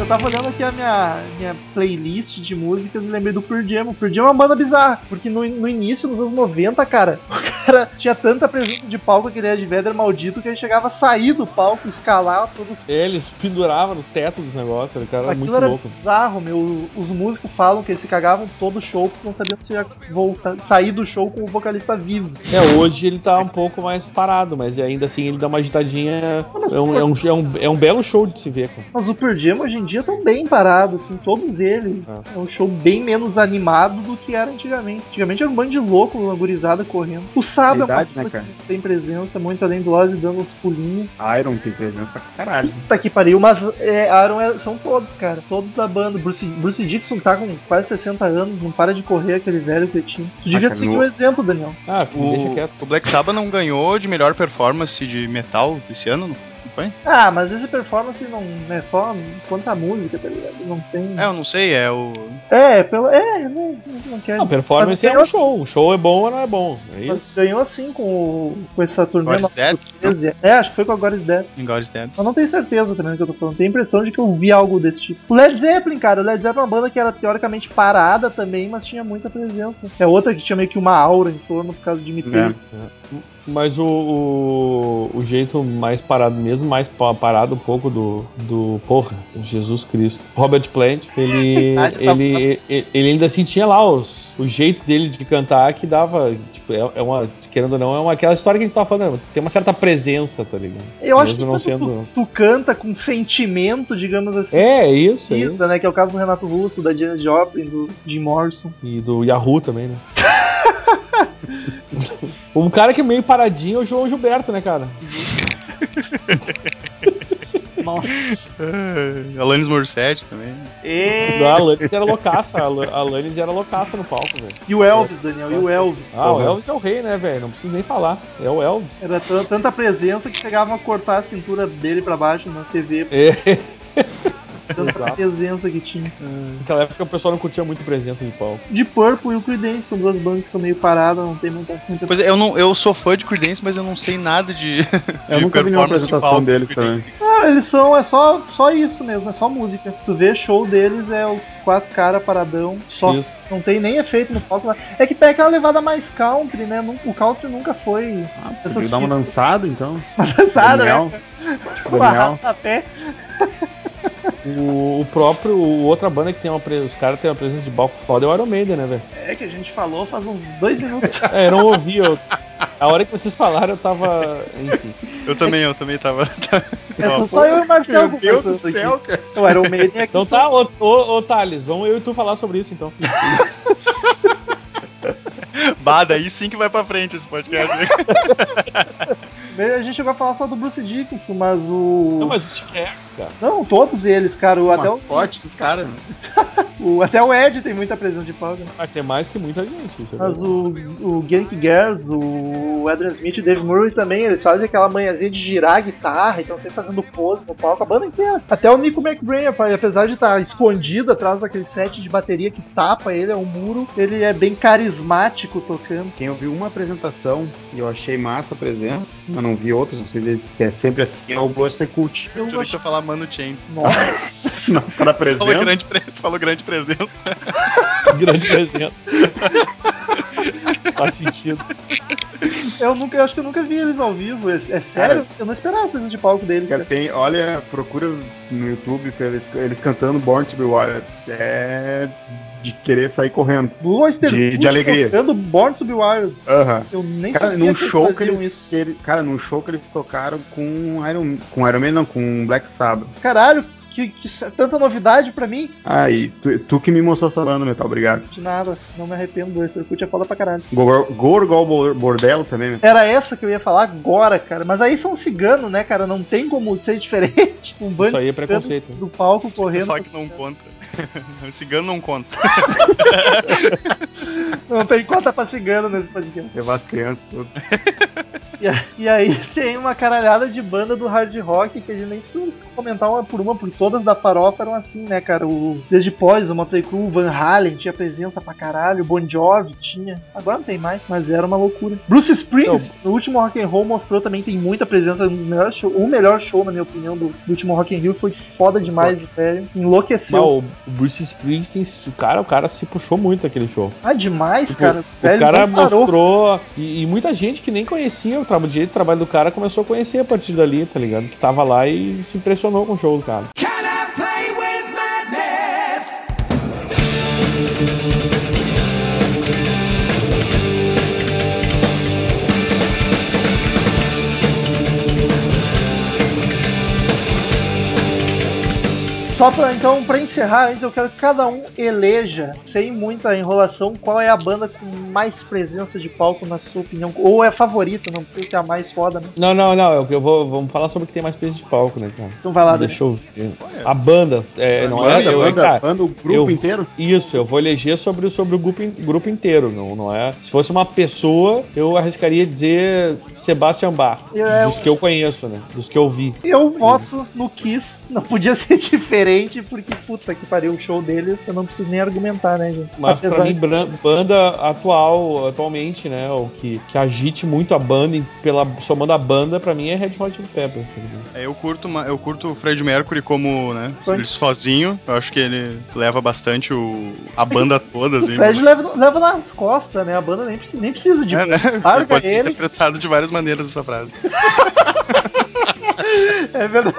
Eu tava olhando aqui a minha, minha playlist de músicas e lembrei do Pearl Jam. O Pearl Jam é uma banda bizarra, porque no, no início, nos anos 90, cara, o cara tinha tanta presença de palco, aquele Ed Vedder maldito, que ele chegava a sair do palco, escalar todos os Eles penduravam no teto dos negócios, o cara era Aquilo muito era louco. bizarro, meu. Os músicos falam que eles se cagavam todo o show porque não sabiam se ia voltar, sair do show com o vocalista vivo. É, hoje ele tá um pouco mais parado, mas ainda assim ele dá uma agitadinha. É um, é um, é um, é um belo show de se ver, cara. Mas o Pearl Jam hoje em dia estão bem parados, assim, todos eles. Ah. É um show bem menos animado do que era antigamente. Antigamente era um bando de louco, uma gurizada correndo. O Sábio é uma né, cara? que tem presença, muito além do Ozzy dando uns pulinhos. Iron tem presença pra caralho. Puta que pariu, mas é, Aaron é- são todos, cara. Todos da banda. Bruce, Bruce Dixon tá com quase 60 anos, não para de correr aquele velho cretino. Tu devia cara, seguir no- o exemplo, Daniel. Ah, filho, deixa O, quieto. o Black Sabbath não ganhou de melhor performance de metal esse ano, não foi? Ah, mas esse performance não é só quanto a música, tá ligado? Não tem. É, eu não sei, é o. É, pelo. É, não, não quero. A performance Mas é um show. O show é bom ou não é bom. É Mas isso. ganhou assim com, o- com essa turnê God Dead? do 13. É, acho que foi com a God is Dead. In God is Dead. Eu não tenho certeza também do que eu tô falando. Tenho a impressão de que eu vi algo desse tipo. O Led Zeppelin, cara, o Led Zeppelin é uma banda que era teoricamente parada também, mas tinha muita presença. É outra que tinha meio que uma aura em torno por causa de me É. Mas o, o, o jeito mais parado mesmo, mais pa- parado um pouco do, do porra, Jesus Cristo. Robert Plant, ele, tá ele, ele, ele ainda assim tinha lá os, o jeito dele de cantar que dava, tipo, é, é uma, querendo ou não, é uma, aquela história que a gente tava falando, tem uma certa presença, tá ligado? Eu acho que não sendo... tu, tu canta com sentimento, digamos assim. É, isso, é precisa, isso. né? Que é o caso do Renato Russo, da Janis Joplin, do Jim Morrison. E do Yahoo também, né? um cara que é meio paradinho é o João Gilberto, né, cara? Nossa. É, Alanis Morissette também. E, A Alanis era loucaça, a Ala- a Alanis era loucaça no palco, velho. e o Elvis, Daniel, e o Elvis. Ah, o Elvis é o rei, né, velho? Não preciso nem falar. É o Elvis. Era tanta presença que chegavam a cortar a cintura dele pra baixo na TV, É. Exato. presença que tinha. Naquela época o pessoal não curtia muito presença de palco. De Purple e o Creedence são duas bandas que são meio paradas, não tem muita. muita... Pois é, eu, não, eu sou fã de Creedence, mas eu não sei nada de. Eu de nunca vi nenhuma de apresentação palco deles Creedence. Ah, eles são, é só, só isso mesmo, é só música. Tu vê show deles, é os quatro caras paradão, só. Isso. Não tem nem efeito no palco. lá. É que pega aquela levada mais country, né? O country nunca foi Ah, Essas dar uma dançada, então. dançada, né? Daniel. Uma Daniel. a pé. O, o próprio, o outra banda que tem uma presença, os caras têm uma presença de palco foda é o Iron Maiden, né, velho? É que a gente falou faz uns dois minutos. É, eu não ouvi, eu, a hora que vocês falaram eu tava, enfim. Eu também, eu também tava. É, só- eu e o Marcel Meu Deus do céu, aqui. cara. O Iron Maiden é Então tá, ô, ô, ô Thales, vamos eu e tu falar sobre isso então. bah, daí sim que vai pra frente esse podcast. né? A gente chegou a falar só do Bruce Dickinson, mas o. Não, mas os T-Rex, cara. Não, todos eles, cara. o- Até o... Mascote dos caras. O, até o Ed tem muita presença de palco. né? Vai ter mais que muita gente. Isso é Mas o, o Genki Girls, o Adrian Smith e o Dave Murray também, eles fazem aquela manhãzinha de girar a guitarra, então sempre fazendo pose no palco, a banda inteira. Até o Nico McBrain, apesar de estar escondido atrás daquele set de bateria que tapa ele, é um muro, ele é bem carismático tocando. Quem ouviu uma apresentação e eu achei massa a presença, mas não vi outras, não sei se é sempre assim, é o Buster Cult. Eu Deixa acho... eu falar Mano Chain. Nossa, Não, para Falou presença. grande, pre... Falou grande presença. Grande presença. Faz sentido. eu nunca, eu acho que eu nunca vi eles ao vivo. É, é sério? Eu não esperava a presença de palco deles, Cara, cara. tem, olha, procura no YouTube eles, eles cantando Born to Be Wild. É de querer sair correndo. Blue Oyster de- de alegria. tocando Born to be Wild. Aham. Eu nem Cara, sabia num que eles show que eles, isso. que ele- cara, num show que eles tocaram com Iron, com Iron Man, não, com Black Sabbath. Caralho, que, que tanta novidade pra mim. Ah, e tu, tu que me mostrou essa banda, Metal, obrigado. De nada, não me arrependo do Oyster Cult, é foda pra caralho. Gor- Gorgol Bor- Bordello também, Metal. Era essa que eu ia falar agora, cara. Mas aí são ciganos, né, cara? Não tem como ser diferente. Um bando Isso aí é preconceito. do palco correndo. Só que não conta. Cigano não conta. Não tem conta pra cigano nesse podcast. Levar crianças, tudo. E, e aí tem uma caralhada de banda do hard rock que a gente nem precisa comentar uma por uma, porque todas da farofa eram assim, né, cara? O Desde Pós, o Motley Crue, o Van Halen tinha presença pra caralho, o Bon Jovi tinha. Agora não tem mais, mas era uma loucura. Bruce Springs, no último Rock and Roll, mostrou também tem muita presença. O melhor show, o melhor show, na minha opinião, do, do último Rock in Rio foi foda demais, velho. Não, Enlouqueceu. o o Bruce Springsteen, o cara, o cara se puxou muito aquele show. Ah, demais, Tipo, cara. o Velho, cara mostrou. E, e muita gente que nem conhecia o trabalho, de trabalho do cara começou a conhecer a partir dali, tá ligado? Que tava lá e se impressionou com o show do cara. Só pra, então, pra encerrar, antes eu quero que cada um eleja, sem muita enrolação, qual é a banda com mais presença de palco, na sua opinião. Ou é a favorita, não precisa ser a mais foda, né? Não, não, não. Eu, eu vou vamos falar sobre o que tem mais peso de palco, né, cara? Então vai lá. Deixa eu ver. A banda, é, não é. banda, Eu, banda, cara, banda, o grupo eu- inteiro? Isso, eu vou eleger sobre, o- sobre o grupo, grupo inteiro, não, não é? Se fosse uma pessoa, eu arriscaria dizer Sebastian Bach. É, dos que eu conheço, né? Dos que eu vi. Eu voto no Kiss. Não podia ser diferente, porque puta que pariu o show deles, eu não preciso nem argumentar, né, gente? Mas pra Apesar mim, bran- banda atual, atualmente, né? O que, que agite muito a banda, pela, somando a banda, pra mim é Red Hot Chili Peppers. tá? É, eu curto, eu curto o Fred Mercury como, né, Foi. ele sozinho. Eu acho que ele leva bastante o, a banda toda, O assim. Fred leva, leva nas costas, né? A banda nem precisa, nem precisa de. É, né? Larga ser ele. interpretado de várias maneiras essa frase. É verdade.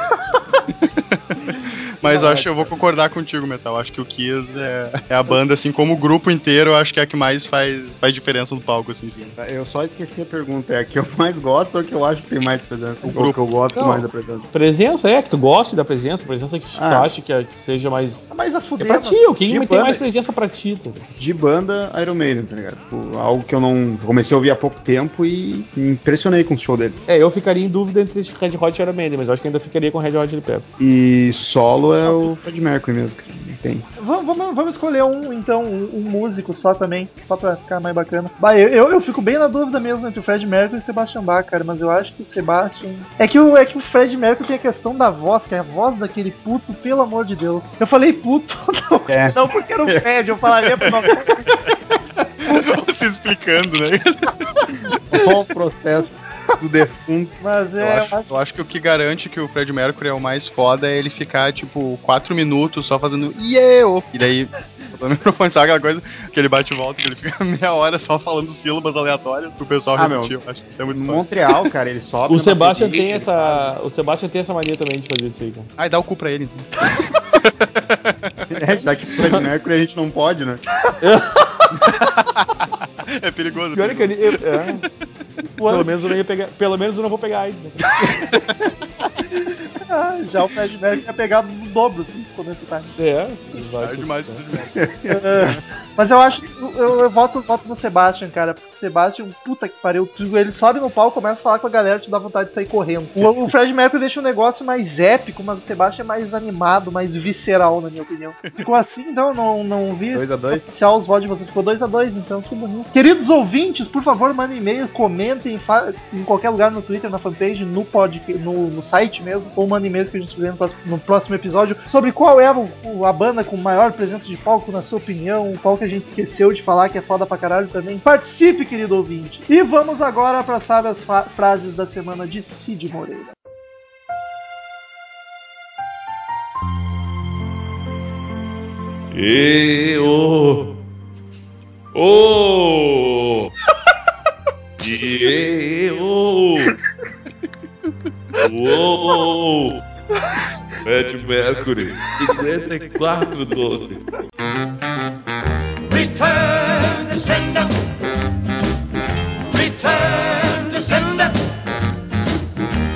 Mas eu acho que eu vou concordar contigo, Metal. Acho que o Kiss é, é a banda, assim, como o grupo inteiro, eu acho que é a que mais faz, faz diferença no palco, assim, sim. Eu só esqueci a pergunta. É a que eu mais gosto ou que eu acho que tem mais presença? O Ou grupo. que eu gosto Não. mais da presença? Presença, é, que tu goste da presença, presença que tu Ah. acha que, é- que seja mais. Mas a É pra ti, o quem de tem banda- mais presença pra ti, tá? De banda, Iron Maiden, tá ligado? Tipo, algo que eu não comecei a ouvir há pouco tempo e me impressionei com o show deles. É, eu ficaria em dúvida entre Red Hot e Iron Maiden, mas eu acho que ainda ficaria com Red Hot Chili Peppers. E solo é o Fred Mercury mesmo, tem. Vamos, vamos, vamos escolher um, então, um, um músico só também, só pra ficar mais bacana. Bah, eu, eu, eu fico bem na dúvida mesmo entre o Fred Mercury e o Sebastian Bach, cara, mas eu acho que o Sebastian. É que o, é que o Fred Mercury tem a questão da voz, que é a voz daquele puto, pelo amor de Deus. Eu falei puto, não, É. não porque era o Fred, eu falaria pro nome. Se explicando, né? O processo do defunto? Mas Eu, é. acho, eu acho que o que garante que o Fred Mercury é o mais foda é ele ficar, tipo, quatro minutos só fazendo yeah! E daí, o microfone, sabe aquela coisa que ele bate e volta, que ele fica meia hora só falando sílabas aleatórias pro pessoal Ah, meu. repetir. Eu acho que isso é muito No foda. Montreal, cara, ele sobe. O Sebastian tem ele essa. O Sebastian tem essa mania também de fazer isso aí, cara. Ai, dá o cu pra ele, então. É, já que o Fred Mercury a gente não pode, né? É perigoso. Pior é que ele. eu- é. Pelo menos eu não ia pegar. Pelo menos eu não vou pegar AIDS, né? Ah, já o Fred Mercury ia pegar dobro, assim, no começo da tarde. É, vai Tarde demais, tudo demais. É, Mas eu acho. Eu, eu voto, voto no Sebastian, cara. Porque o Sebastian, puta que pariu. tu- Ele sobe no palco, começa a falar com a galera, te dá vontade de sair correndo. O, o Fred Mercury deixa o negócio mais épico, mas o Sebastian é mais animado, mais visceral, na minha opinião. Ficou assim, então, não, não vi. 2 a 2 Oficial os votos de vocês ficou 2x2, então que bonito. Queridos ouvintes, por favor, mandem e-mail, comentem em qualquer lugar no Twitter, na fanpage, no, pod, no, no site mesmo, ou mandem e-mails que a gente fizer no próximo, no próximo episódio sobre qual é a banda com maior presença de palco, na sua opinião, qual que a gente esqueceu de falar que é foda pra caralho também. Participe, querido ouvinte. E vamos agora para sabe as fa- frases da semana de Cid Moreira. E o. O. E o. Uou! Fred Mercury, 5412. Return to sender. Return to sender.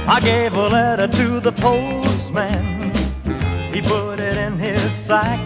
I gave a letter to the postman. He put it in his sack.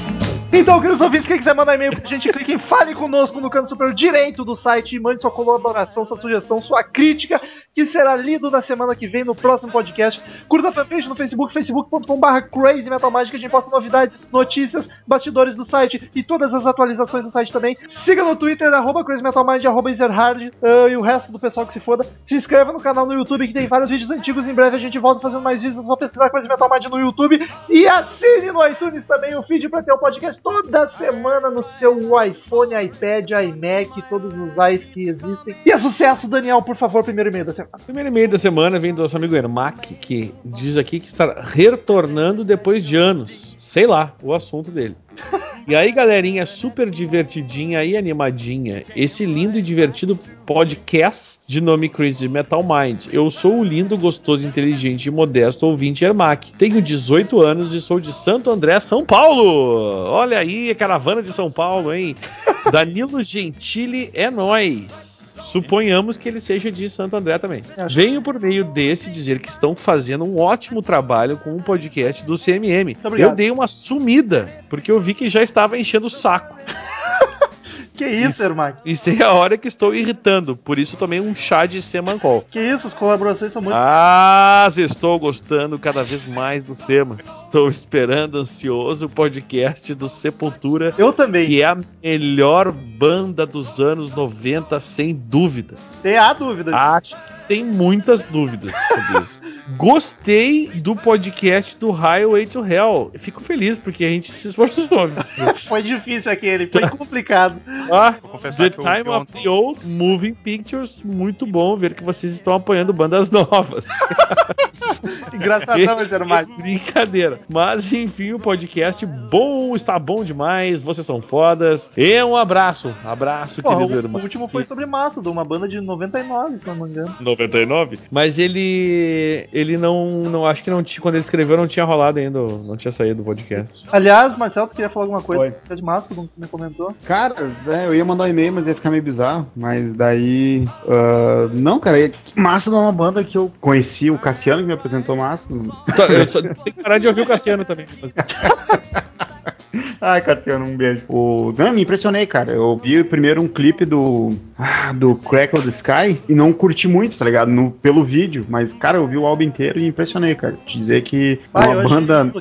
Então, queridos ouvintes, quem quiser mandar e-mail pra gente, clique em Fale Conosco no canto superior direito do site e mande sua colaboração, sua sugestão, sua crítica, que será lido na semana que vem no próximo podcast. Curta a fanpage no Facebook, facebook.com.br Crazy Metal Magic, a gente posta novidades, notícias, bastidores do site e todas as atualizações do site também. Siga no Twitter, arroba Crazy Metal Mind, arroba Ezerhard, ah, e o resto do pessoal que se foda. Se inscreva no canal no YouTube, que tem vários vídeos antigos. Em breve a gente volta fazendo mais vídeos, é só pesquisar Crazy Metal Mind no YouTube. E assine no iTunes também o feed pra ter o podcast toda semana no seu iPhone, iPad, iMac, todos os i's que existem. E é sucesso, Daniel, por favor, primeiro e-mail da semana. Primeiro e-mail da semana vem do nosso amigo Ermac, que diz aqui que está retornando depois de anos. Sei lá, o assunto dele. E aí, galerinha super divertidinha e animadinha, esse lindo e divertido podcast de nome Crazy Metal Mind. Eu sou o lindo, gostoso, inteligente e modesto ouvinte Ermac. Tenho 18 anos e sou de Santo André, São Paulo. Olha aí, caravana de São Paulo, hein? Danilo Gentili é nós. Suponhamos que ele seja de Santo André também. Venho por meio desse dizer que estão fazendo um ótimo trabalho com o podcast do CMM. Eu dei uma sumida, porque eu vi que já estava enchendo o saco. Que isso, Ermac? E sei a hora que estou irritando, por isso tomei um chá de semancol. Que isso, as colaborações são muito. Mas estou gostando cada vez mais dos temas. Estou esperando ansioso o podcast do Sepultura, Eu também. que é a melhor banda dos anos 90, sem dúvidas. Tem a dúvida. Acho que tem muitas dúvidas sobre isso. Gostei do podcast do Highway to Hell. Fico feliz porque a gente se esforçou. viu? Foi difícil aquele, foi complicado. Ah, The Time of the Old Moving Pictures. Muito bom ver que vocês estão apoiando bandas novas. Engraçadão esse Ermac. Brincadeira. Mas enfim, o podcast bom, está bom demais. Vocês são fodas. E um abraço. Abraço, Porra, querido o, irmão. o último foi sobre Mastodon, uma banda de 99, se não me engano. 99? Mas ele. Ele não. não acho que não tinha. Quando ele escreveu, não tinha rolado ainda. Não tinha saído do podcast. Aliás, Marcelo, tu queria falar alguma coisa? Oi. Você é de Mastodon, que me comentou. Cara, é, eu ia mandar um e-mail, mas ia ficar meio bizarro. Mas daí. ah, não, cara, é- Mastodon é uma banda que eu conheci, o Cassiano que me apresentou Mastodon. Tá, Eu só tenho que parar de ouvir o Cassiano também. Mas- Ai, Cassiano, um beijo. O... Não, me impressionei, cara. Eu vi primeiro um clipe do. ah, do Crackle the Sky e não curti muito, tá ligado? No, pelo vídeo. Mas, cara, eu vi o álbum inteiro e me impressionei, cara. Te dizer que é Ah, uma banda.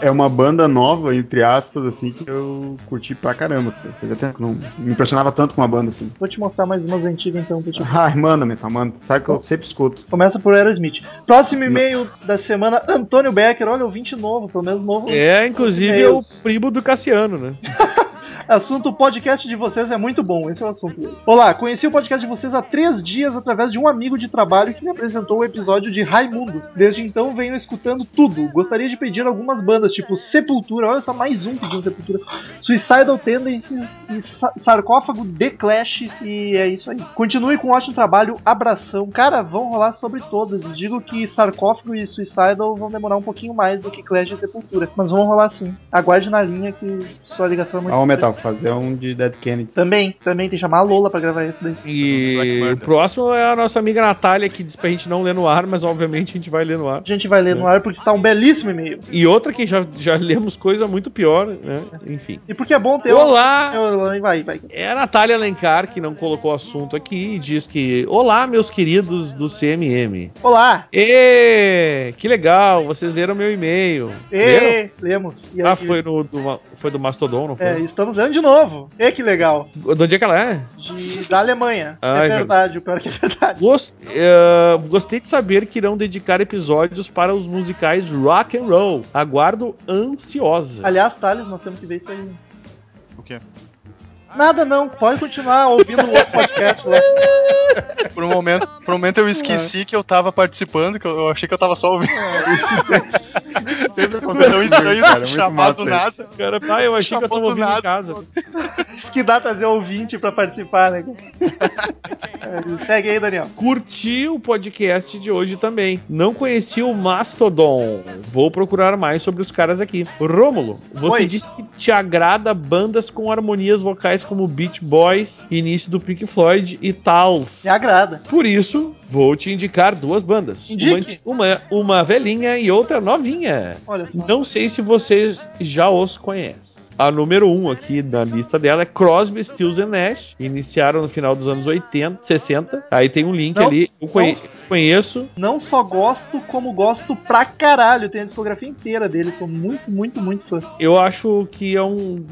É uma banda nova, entre aspas, assim, que eu curti pra caramba. cara. Fazia tempo que não me impressionava tanto com uma banda assim. Vou te mostrar mais umas antigas então. Te... Ai, manda, Metal, manda. Sabe que eu sempre escuto. Começa por Aerosmith. Próximo e-mail da semana, Antônio Becker. Olha, ouvinte novo, pelo menos novo. É, inclusive, é o primo do Cassiano, né? Assunto o podcast de vocês é muito bom, esse é o assunto. Olá, conheci o podcast de vocês há três dias através de um amigo de trabalho que me apresentou o episódio de Raimundos. Desde então venho escutando tudo. Gostaria de pedir algumas bandas, tipo Sepultura, olha só, mais um pedindo Sepultura, Suicidal Tendencies e Sa- Sarcófago The Clash, e é isso aí. Continue com um ótimo trabalho, abração. Cara, vão rolar sobre todas. Digo que Sarcófago e Suicidal vão demorar um pouquinho mais do que Clash e Sepultura, mas vão rolar sim. Aguarde na linha que sua ligação é muito Ó, Metal, fazer um de Dead Kennedy. Também, também tem que chamar a Lola pra gravar esse daí. E o próximo é a nossa amiga Natália, que diz pra gente não ler no ar, mas obviamente a gente vai ler no ar. A gente vai ler no ar porque está um belíssimo e-mail. E outra que já, já lemos coisa muito pior, né? Enfim. E porque é bom ter Olá! um. Vai, vai. É a Natália Alencar, que não colocou o assunto aqui, e diz que: Olá, meus queridos do CMM. Olá! Ê, que legal, vocês leram meu e-mail. Leram? E, lemos. E Ah, aqui- foi, no, do, foi do Mastodon, não foi? É, estamos de novo. E que legal. De onde é que ela é? De, da Alemanha. Ah, é verdade, o pior que é verdade. Gos- eh, gostei de saber que irão dedicar episódios para os musicais rock and roll. Aguardo ansiosa. Aliás, Thales, nós temos que ver isso aí. O quê? Nada não, pode continuar ouvindo o outro podcast lá. Por um momento, por um momento eu esqueci que eu tava participando, que eu, eu achei que eu tava só ouvindo. Isso sempre, isso sempre acontece Então isso cara. Chamado massa isso. nada. Cara, ah, eu achei que eu tava ouvindo em nada. casa. Isso que dá trazer ouvinte pra participar, né? É, segue aí, Daniel. Curti o podcast de hoje também. Não conheci o Mastodon. Vou procurar mais sobre os caras aqui. Rômulo, você Oi. disse que te agrada bandas com harmonias vocais como Beach Boys, início do Pink Floyd e Tals. Me agrada. Por isso, vou te indicar duas bandas. Uma, Indique. uma, uma velhinha e outra novinha. Olha só. Não sei se vocês já os conhecem. A número um aqui na lista dela é Crosby, Stills and Nash. Iniciaram no final dos anos 80, 60. Aí tem um link Não, ali. Eu conhe- não. conheço. Não só gosto, como gosto pra caralho. Tem a discografia inteira deles. Sou muito, muito, muito fã. Eu acho que é um.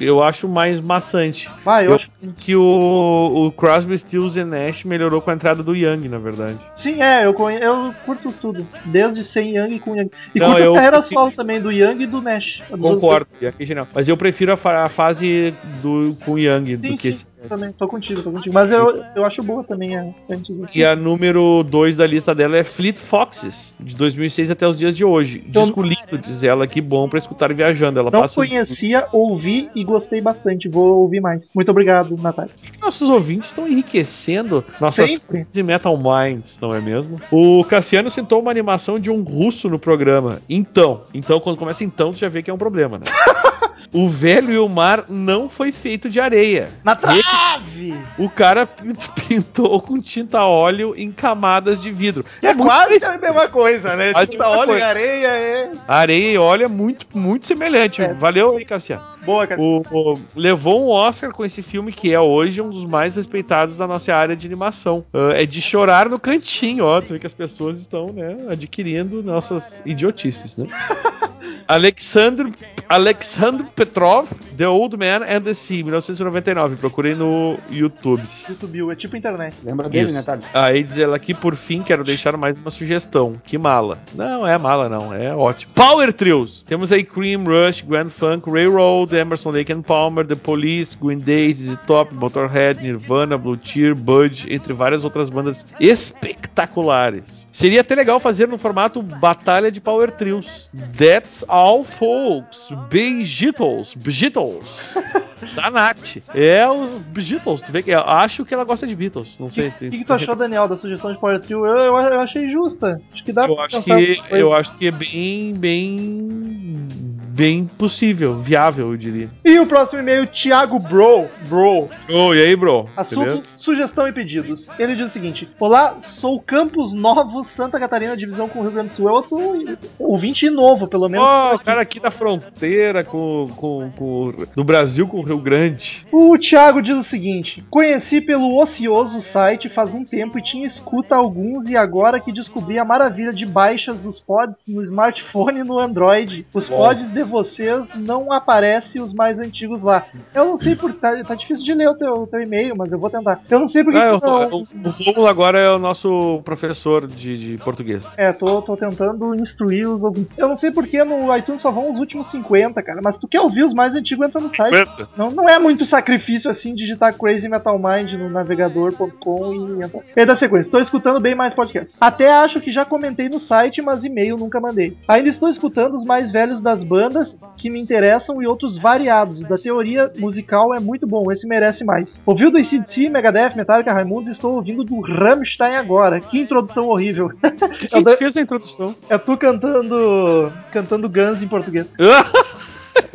Eu acho mais maçante. Vai, eu Eu acho. acho que o, o Crosby, Stills and Nash melhorou com a entrada do Young, na verdade. Sim, é, eu, conhe... eu curto tudo. Desde sem Young com Young. E Não, curto eu- as carreiras solo também, do Young e do Nash. Concordo, é genial. Mas eu prefiro a, fa- a fase do com o Young Sim, do que sim, esse. Também. Tô contigo, tô contigo. Mas eu, eu acho boa também a. E a número 2 da lista dela é Fleet Foxes, de 2006 até os dias de hoje. Então- Disco lindo, diz ela, que bom pra escutar viajando. Ela Não conhecia, ouvi e gostei bastante. Vou ouvir mais. Muito obrigado, Natália. Nossos ouvintes estão enriquecendo nossas Sempre. mentes e Metal Minds, não é mesmo? O Cassiano sentou uma animação de um russo no programa. Então, então quando começa então, tu já vê que é um problema, né? o velho e o mar não foi feito de areia. Na trave! O cara pin- pintou com tinta óleo em camadas de vidro. É, muito quase parecido. a mesma coisa, né? Quase Tinta óleo e coisa. areia é. Areia e óleo é muito, muito semelhante. É. Valeu aí, Cassiano. Boa, cara. O, o- levou um Oscar com esse filme que é hoje um dos mais respeitados da nossa área de animação. Ah, é de chorar no cantinho, ó. Tu vê que as pessoas estão, né, adquirindo nossas idiotices, né? Alexandre, Alexandre Petrov, The Old Man and the Sea, 1999. Procurei no YouTube. Subiu, é tipo internet. Lembra dele, Isso. né, Thales? Aí diz ela aqui, por fim, quero deixar mais uma sugestão. Que mala. Não, é mala não, é ótimo. Power Trios. Temos aí Cream, Rush, Grand Funk, Railroad, Emerson, Lake and Palmer, The Police, Green Day, ZZ Top, Motorhead, Nirvana, Blue Tear, Bud, entre várias outras bandas espetaculares. Seria até legal fazer no formato Batalha de Power Trios. That's all, folks. Beatles, Beatles. da Nath. É os Beatles. Tu vê que eu acho que ela gosta de Beatles. Não O sei. que, que tu achou, Daniel, da sugestão de Power Trio? Eu, eu, eu achei justa. Acho que dá Eu pra acho que eu acho que é bem bem bem possível, viável, eu diria. E o próximo e-mail, Thiago Bro. Bro. Oh, e aí, bro? Assunto, Beleza? sugestão e pedidos. Ele diz o seguinte: Olá, sou Campos Novos, Santa Catarina, divisão com o Rio Grande do Sul. É outro ouvinte novo, pelo menos. Ó, o cara aqui da fronteira com, com, com do Brasil com o Rio Grande. O Thiago diz o seguinte: Conheci pelo ocioso site faz um tempo e tinha escuta alguns, e agora que descobri a maravilha de baixas dos pods no smartphone e no Android. Os Bom. pods de vocês não aparecem os mais antigos lá. Eu não sei por tá, tá difícil de ler o teu, teu e-mail, mas eu vou tentar. Eu não sei por que. Ah, eu não- o, o Rômulo agora é o nosso professor de, de português. É, tô, tô tentando instruir os ouvintes. Eu não sei porque no iTunes só vão os últimos 50, cara. Mas tu quer ouvir os mais antigos, entra no site. Não, não é muito sacrifício assim digitar Crazy Metal Mind no navegador.com e entra. E da sequência, estou escutando bem mais podcasts. Até acho que já comentei no site, mas e-mail nunca mandei. Ainda estou escutando os mais velhos das bandas que me interessam e outros variados. Da teoria musical é muito bom, esse merece mais. Ouviu do ACDC, Megadeth, Metallica, Raimundos e estou ouvindo do Rammstein agora. Que introdução horrível. Quem te da- fez a introdução? É tu cantando. cantando Guns em português.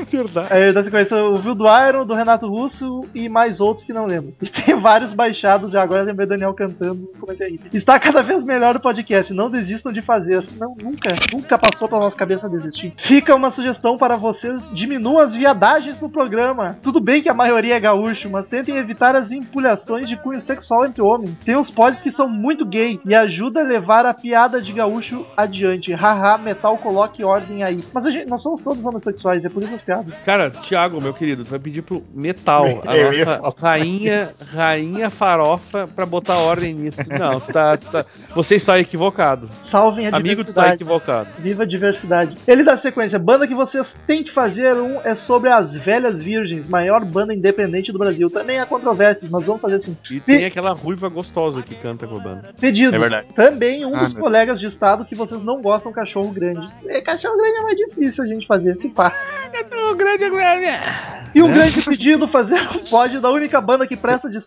Verdade. Aí da sequência o Viu do Iron, do Renato Russo e mais outros que não lembro. E tem vários baixados já, agora lembrei Daniel cantando comecei a rir. Está cada vez melhor o podcast, não desistam de fazer. Não, nunca, nunca passou pela nossa cabeça desistir. Fica uma sugestão para vocês, diminuam as viadagens no programa. Tudo bem que a maioria é gaúcho, mas tentem evitar as empulhações de cunho sexual entre homens. Tem uns pods que são muito gay e ajuda a levar a piada de gaúcho adiante. Haha, metal, coloque ordem aí. Mas gente, nós somos todos homossexuais, é por isso as Cara, Thiago, meu querido, tu vai pedir pro Metal, a rainha, rainha farofa, pra botar ordem nisso. Não, tu tá, tá- você está equivocado. Salvem a Amigo, tu tá diversidade. equivocado. Viva a diversidade. Ele dá sequência. Banda que vocês têm que fazer um é sobre as Velhas Virgens, maior banda independente do Brasil. Também há controvérsias, mas vamos fazer assim. E tem aquela ruiva gostosa que canta com a banda. Pedidos. É verdade. Também um Ah, dos meu colegas de estado que vocês não gostam cachorro grande. É, cachorro grande é mais difícil a gente fazer esse pá. O grande. E um Né? grande pedido fazer um pod da única banda que presta de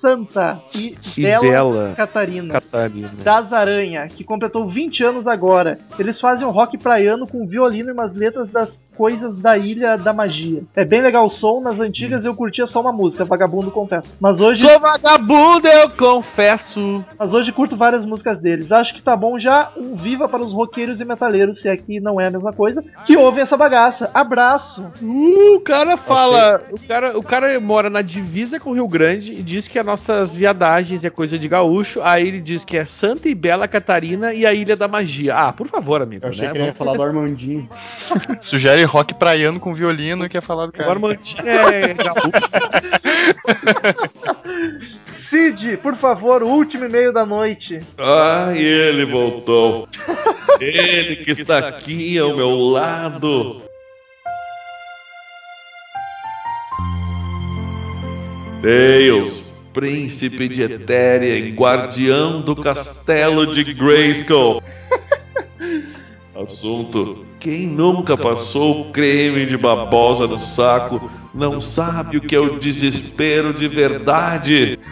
Santa e, E Bela, Bela Catarina. Catarina. Das Aranha, que completou 20 anos agora. Eles fazem um rock praiano com violino e umas letras das coisas da Ilha da Magia. É bem legal o som, nas antigas eu curtia só uma música, Vagabundo confesso. Mas hoje, Sou vagabundo, eu confesso. mas hoje curto várias músicas deles. Acho que tá bom já um viva para os roqueiros e metaleiros, se aqui não é a mesma coisa, que ouvem essa bagaça. Abraço! Uh, o cara fala. O cara, o cara mora na divisa com o Rio Grande e diz que as nossas viadagens é coisa de gaúcho. Aí ele diz que é Santa e Bela Catarina e a Ilha da Magia. Ah, por favor, amigo. Eu achei né? que ele ia falar do Armandinho. Sugere rock praiano com violino e quer falar do O cara. Armandinho é gaúcho. Cid, por favor, o último e-mail da noite. Ah, ele voltou. Ele que está aqui ao meu lado. Tails, príncipe de Etéria e guardião do castelo de Grayskull. Assunto: quem nunca passou creme de babosa no saco não sabe o que é o desespero de verdade.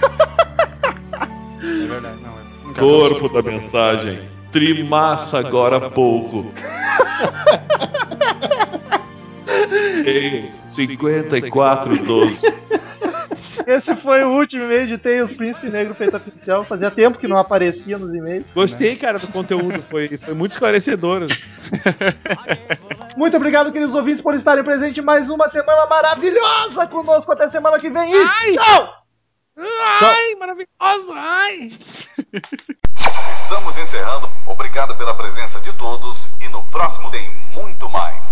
É verdade, não é. Corpo da mensagem. Trimassa agora há pouco. Ei, 5412. Esse foi o último e-mail de Tails Príncipe Negro Feita Oficial. Fazia tempo que não aparecia nos e-mails. Gostei, cara, do conteúdo. Foi, foi muito esclarecedor. Muito obrigado, queridos ouvintes, por estarem presentes em mais uma semana maravilhosa conosco. Até semana que vem e tchau! Ai, maravilhoso! Ai! Estamos encerrando. Obrigado pela presença de todos e no próximo tem muito mais.